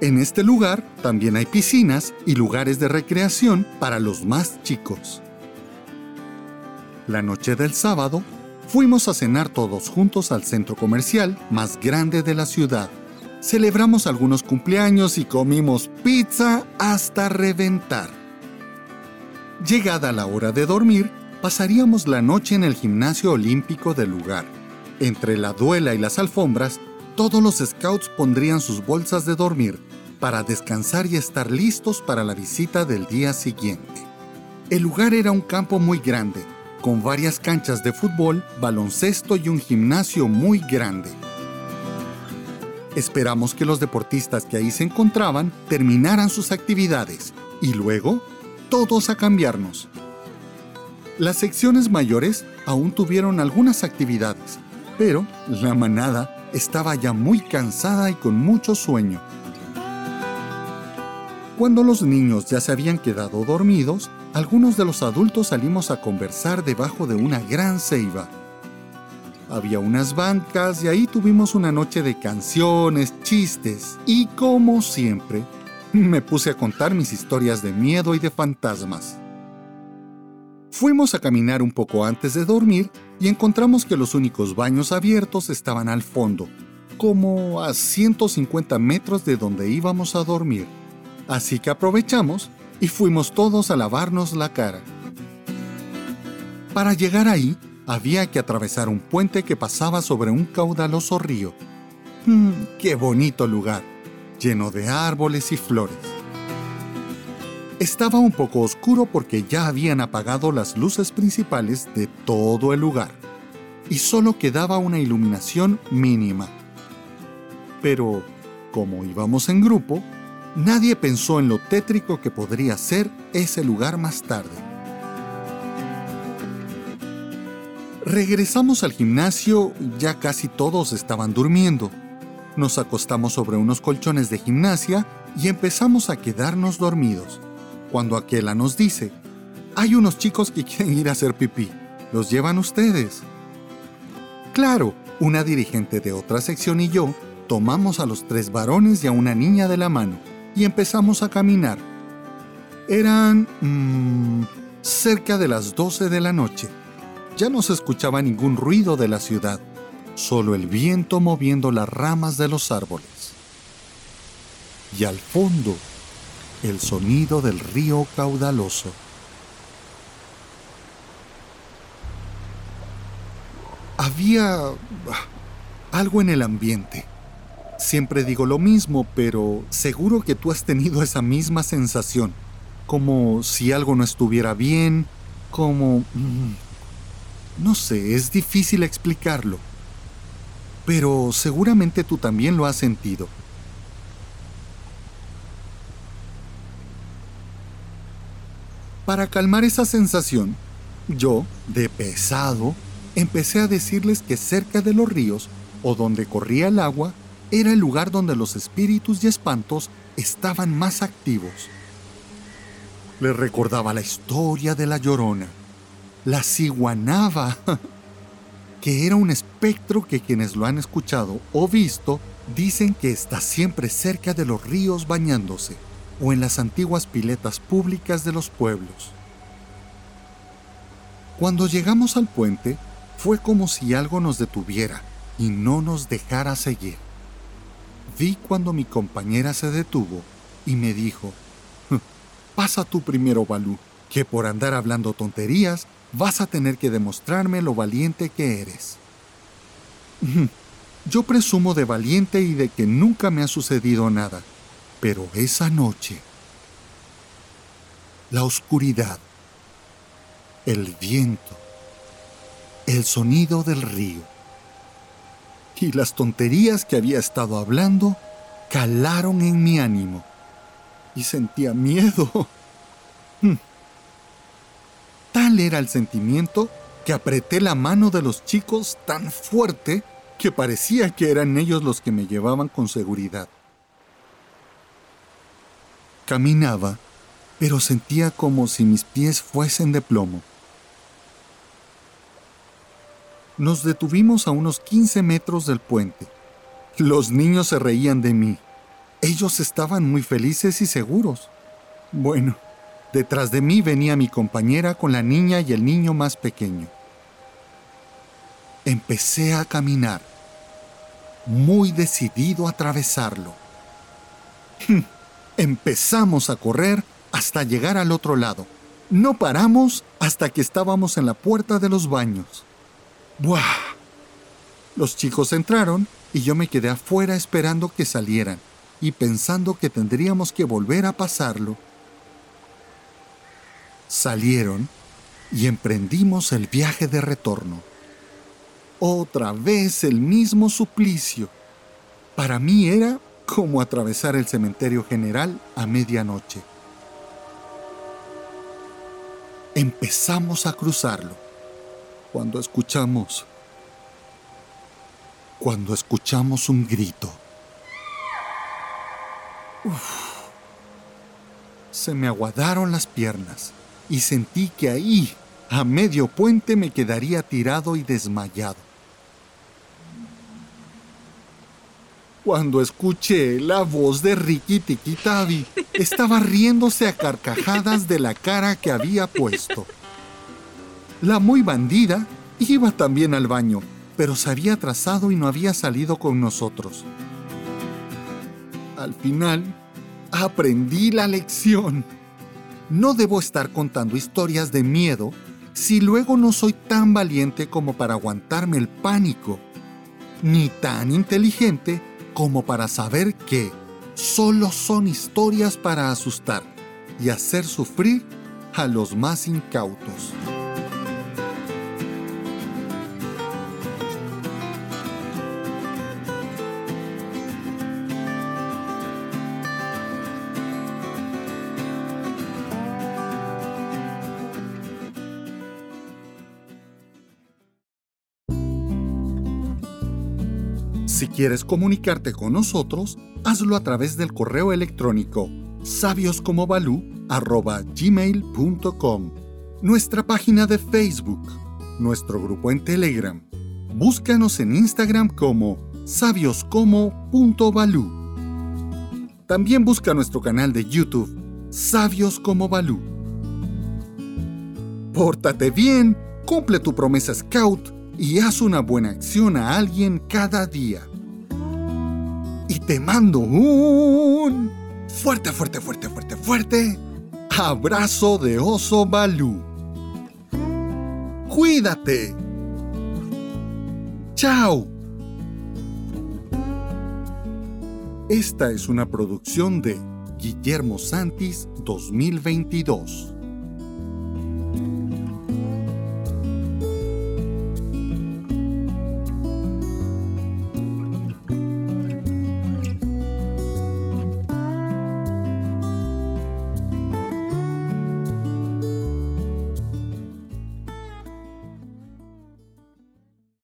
[SPEAKER 1] En este lugar también hay piscinas y lugares de recreación para los más chicos. La noche del sábado, fuimos a cenar todos juntos al centro comercial más grande de la ciudad. Celebramos algunos cumpleaños y comimos pizza hasta reventar. Llegada la hora de dormir, pasaríamos la noche en el gimnasio olímpico del lugar. Entre la duela y las alfombras, todos los scouts pondrían sus bolsas de dormir para descansar y estar listos para la visita del día siguiente. El lugar era un campo muy grande, con varias canchas de fútbol, baloncesto y un gimnasio muy grande. Esperamos que los deportistas que ahí se encontraban terminaran sus actividades y luego todos a cambiarnos. Las secciones mayores aún tuvieron algunas actividades, pero la manada estaba ya muy cansada y con mucho sueño. Cuando los niños ya se habían quedado dormidos, algunos de los adultos salimos a conversar debajo de una gran ceiba. Había unas bancas y ahí tuvimos una noche de canciones, chistes y como siempre, me puse a contar mis historias de miedo y de fantasmas. Fuimos a caminar un poco antes de dormir y encontramos que los únicos baños abiertos estaban al fondo, como a 150 metros de donde íbamos a dormir. Así que aprovechamos y fuimos todos a lavarnos la cara. Para llegar ahí, había que atravesar un puente que pasaba sobre un caudaloso río. ¡Mmm, ¡Qué bonito lugar! Lleno de árboles y flores. Estaba un poco oscuro porque ya habían apagado las luces principales de todo el lugar y solo quedaba una iluminación mínima. Pero, como íbamos en grupo, nadie pensó en lo tétrico que podría ser ese lugar más tarde. Regresamos al gimnasio, ya casi todos estaban durmiendo. Nos acostamos sobre unos colchones de gimnasia y empezamos a quedarnos dormidos cuando Aquela nos dice, hay unos chicos que quieren ir a hacer pipí, ¿los llevan ustedes? Claro, una dirigente de otra sección y yo tomamos a los tres varones y a una niña de la mano y empezamos a caminar. Eran mmm, cerca de las 12 de la noche. Ya no se escuchaba ningún ruido de la ciudad, solo el viento moviendo las ramas de los árboles. Y al fondo, el sonido del río caudaloso. Había ah, algo en el ambiente. Siempre digo lo mismo, pero seguro que tú has tenido esa misma sensación, como si algo no estuviera bien, como... Mm, no sé, es difícil explicarlo, pero seguramente tú también lo has sentido. Para calmar esa sensación, yo, de pesado, empecé a decirles que cerca de los ríos o donde corría el agua era el lugar donde los espíritus y espantos estaban más activos. Les recordaba la historia de la llorona, la ciguanaba, que era un espectro que quienes lo han escuchado o visto dicen que está siempre cerca de los ríos bañándose o en las antiguas piletas públicas de los pueblos. Cuando llegamos al puente, fue como si algo nos detuviera y no nos dejara seguir. Vi cuando mi compañera se detuvo y me dijo, pasa tú primero, Balú, que por andar hablando tonterías vas a tener que demostrarme lo valiente que eres. Yo presumo de valiente y de que nunca me ha sucedido nada, pero esa noche, la oscuridad, el viento, el sonido del río y las tonterías que había estado hablando calaron en mi ánimo y sentía miedo. Hmm. Tal era el sentimiento que apreté la mano de los chicos tan fuerte que parecía que eran ellos los que me llevaban con seguridad. Caminaba pero sentía como si mis pies fuesen de plomo. Nos detuvimos a unos 15 metros del puente. Los niños se reían de mí. Ellos estaban muy felices y seguros. Bueno, detrás de mí venía mi compañera con la niña y el niño más pequeño. Empecé a caminar, muy decidido a atravesarlo. Empezamos a correr hasta llegar al otro lado. No paramos hasta que estábamos en la puerta de los baños. ¡Buah! Los chicos entraron y yo me quedé afuera esperando que salieran y pensando que tendríamos que volver a pasarlo. Salieron y emprendimos el viaje de retorno. Otra vez el mismo suplicio. Para mí era como atravesar el cementerio general a medianoche. Empezamos a cruzarlo cuando escuchamos cuando escuchamos un grito. Se me aguadaron las piernas y sentí que ahí, a medio puente, me quedaría tirado y desmayado. Cuando escuché la voz de Ricky Tiki Tavi, estaba riéndose a carcajadas de la cara que había puesto. La muy bandida iba también al baño, pero se había atrasado y no había salido con nosotros. Al final, aprendí la lección. No debo estar contando historias de miedo si luego no soy tan valiente como para aguantarme el pánico, ni tan inteligente como para saber que solo son historias para asustar y hacer sufrir a los más incautos. Si quieres comunicarte con nosotros, hazlo a través del correo electrónico sabioscomobalú.gmail.com Nuestra página de Facebook, nuestro grupo en Telegram. Búscanos en Instagram como sabioscomo.balú. También busca nuestro canal de YouTube, Sabios como. Pórtate bien, cumple tu promesa Scout y haz una buena acción a alguien cada día y te mando un fuerte, fuerte, fuerte, fuerte, fuerte abrazo de oso Balú. Cuídate. Chao. Esta es una producción de Guillermo Santis 2022.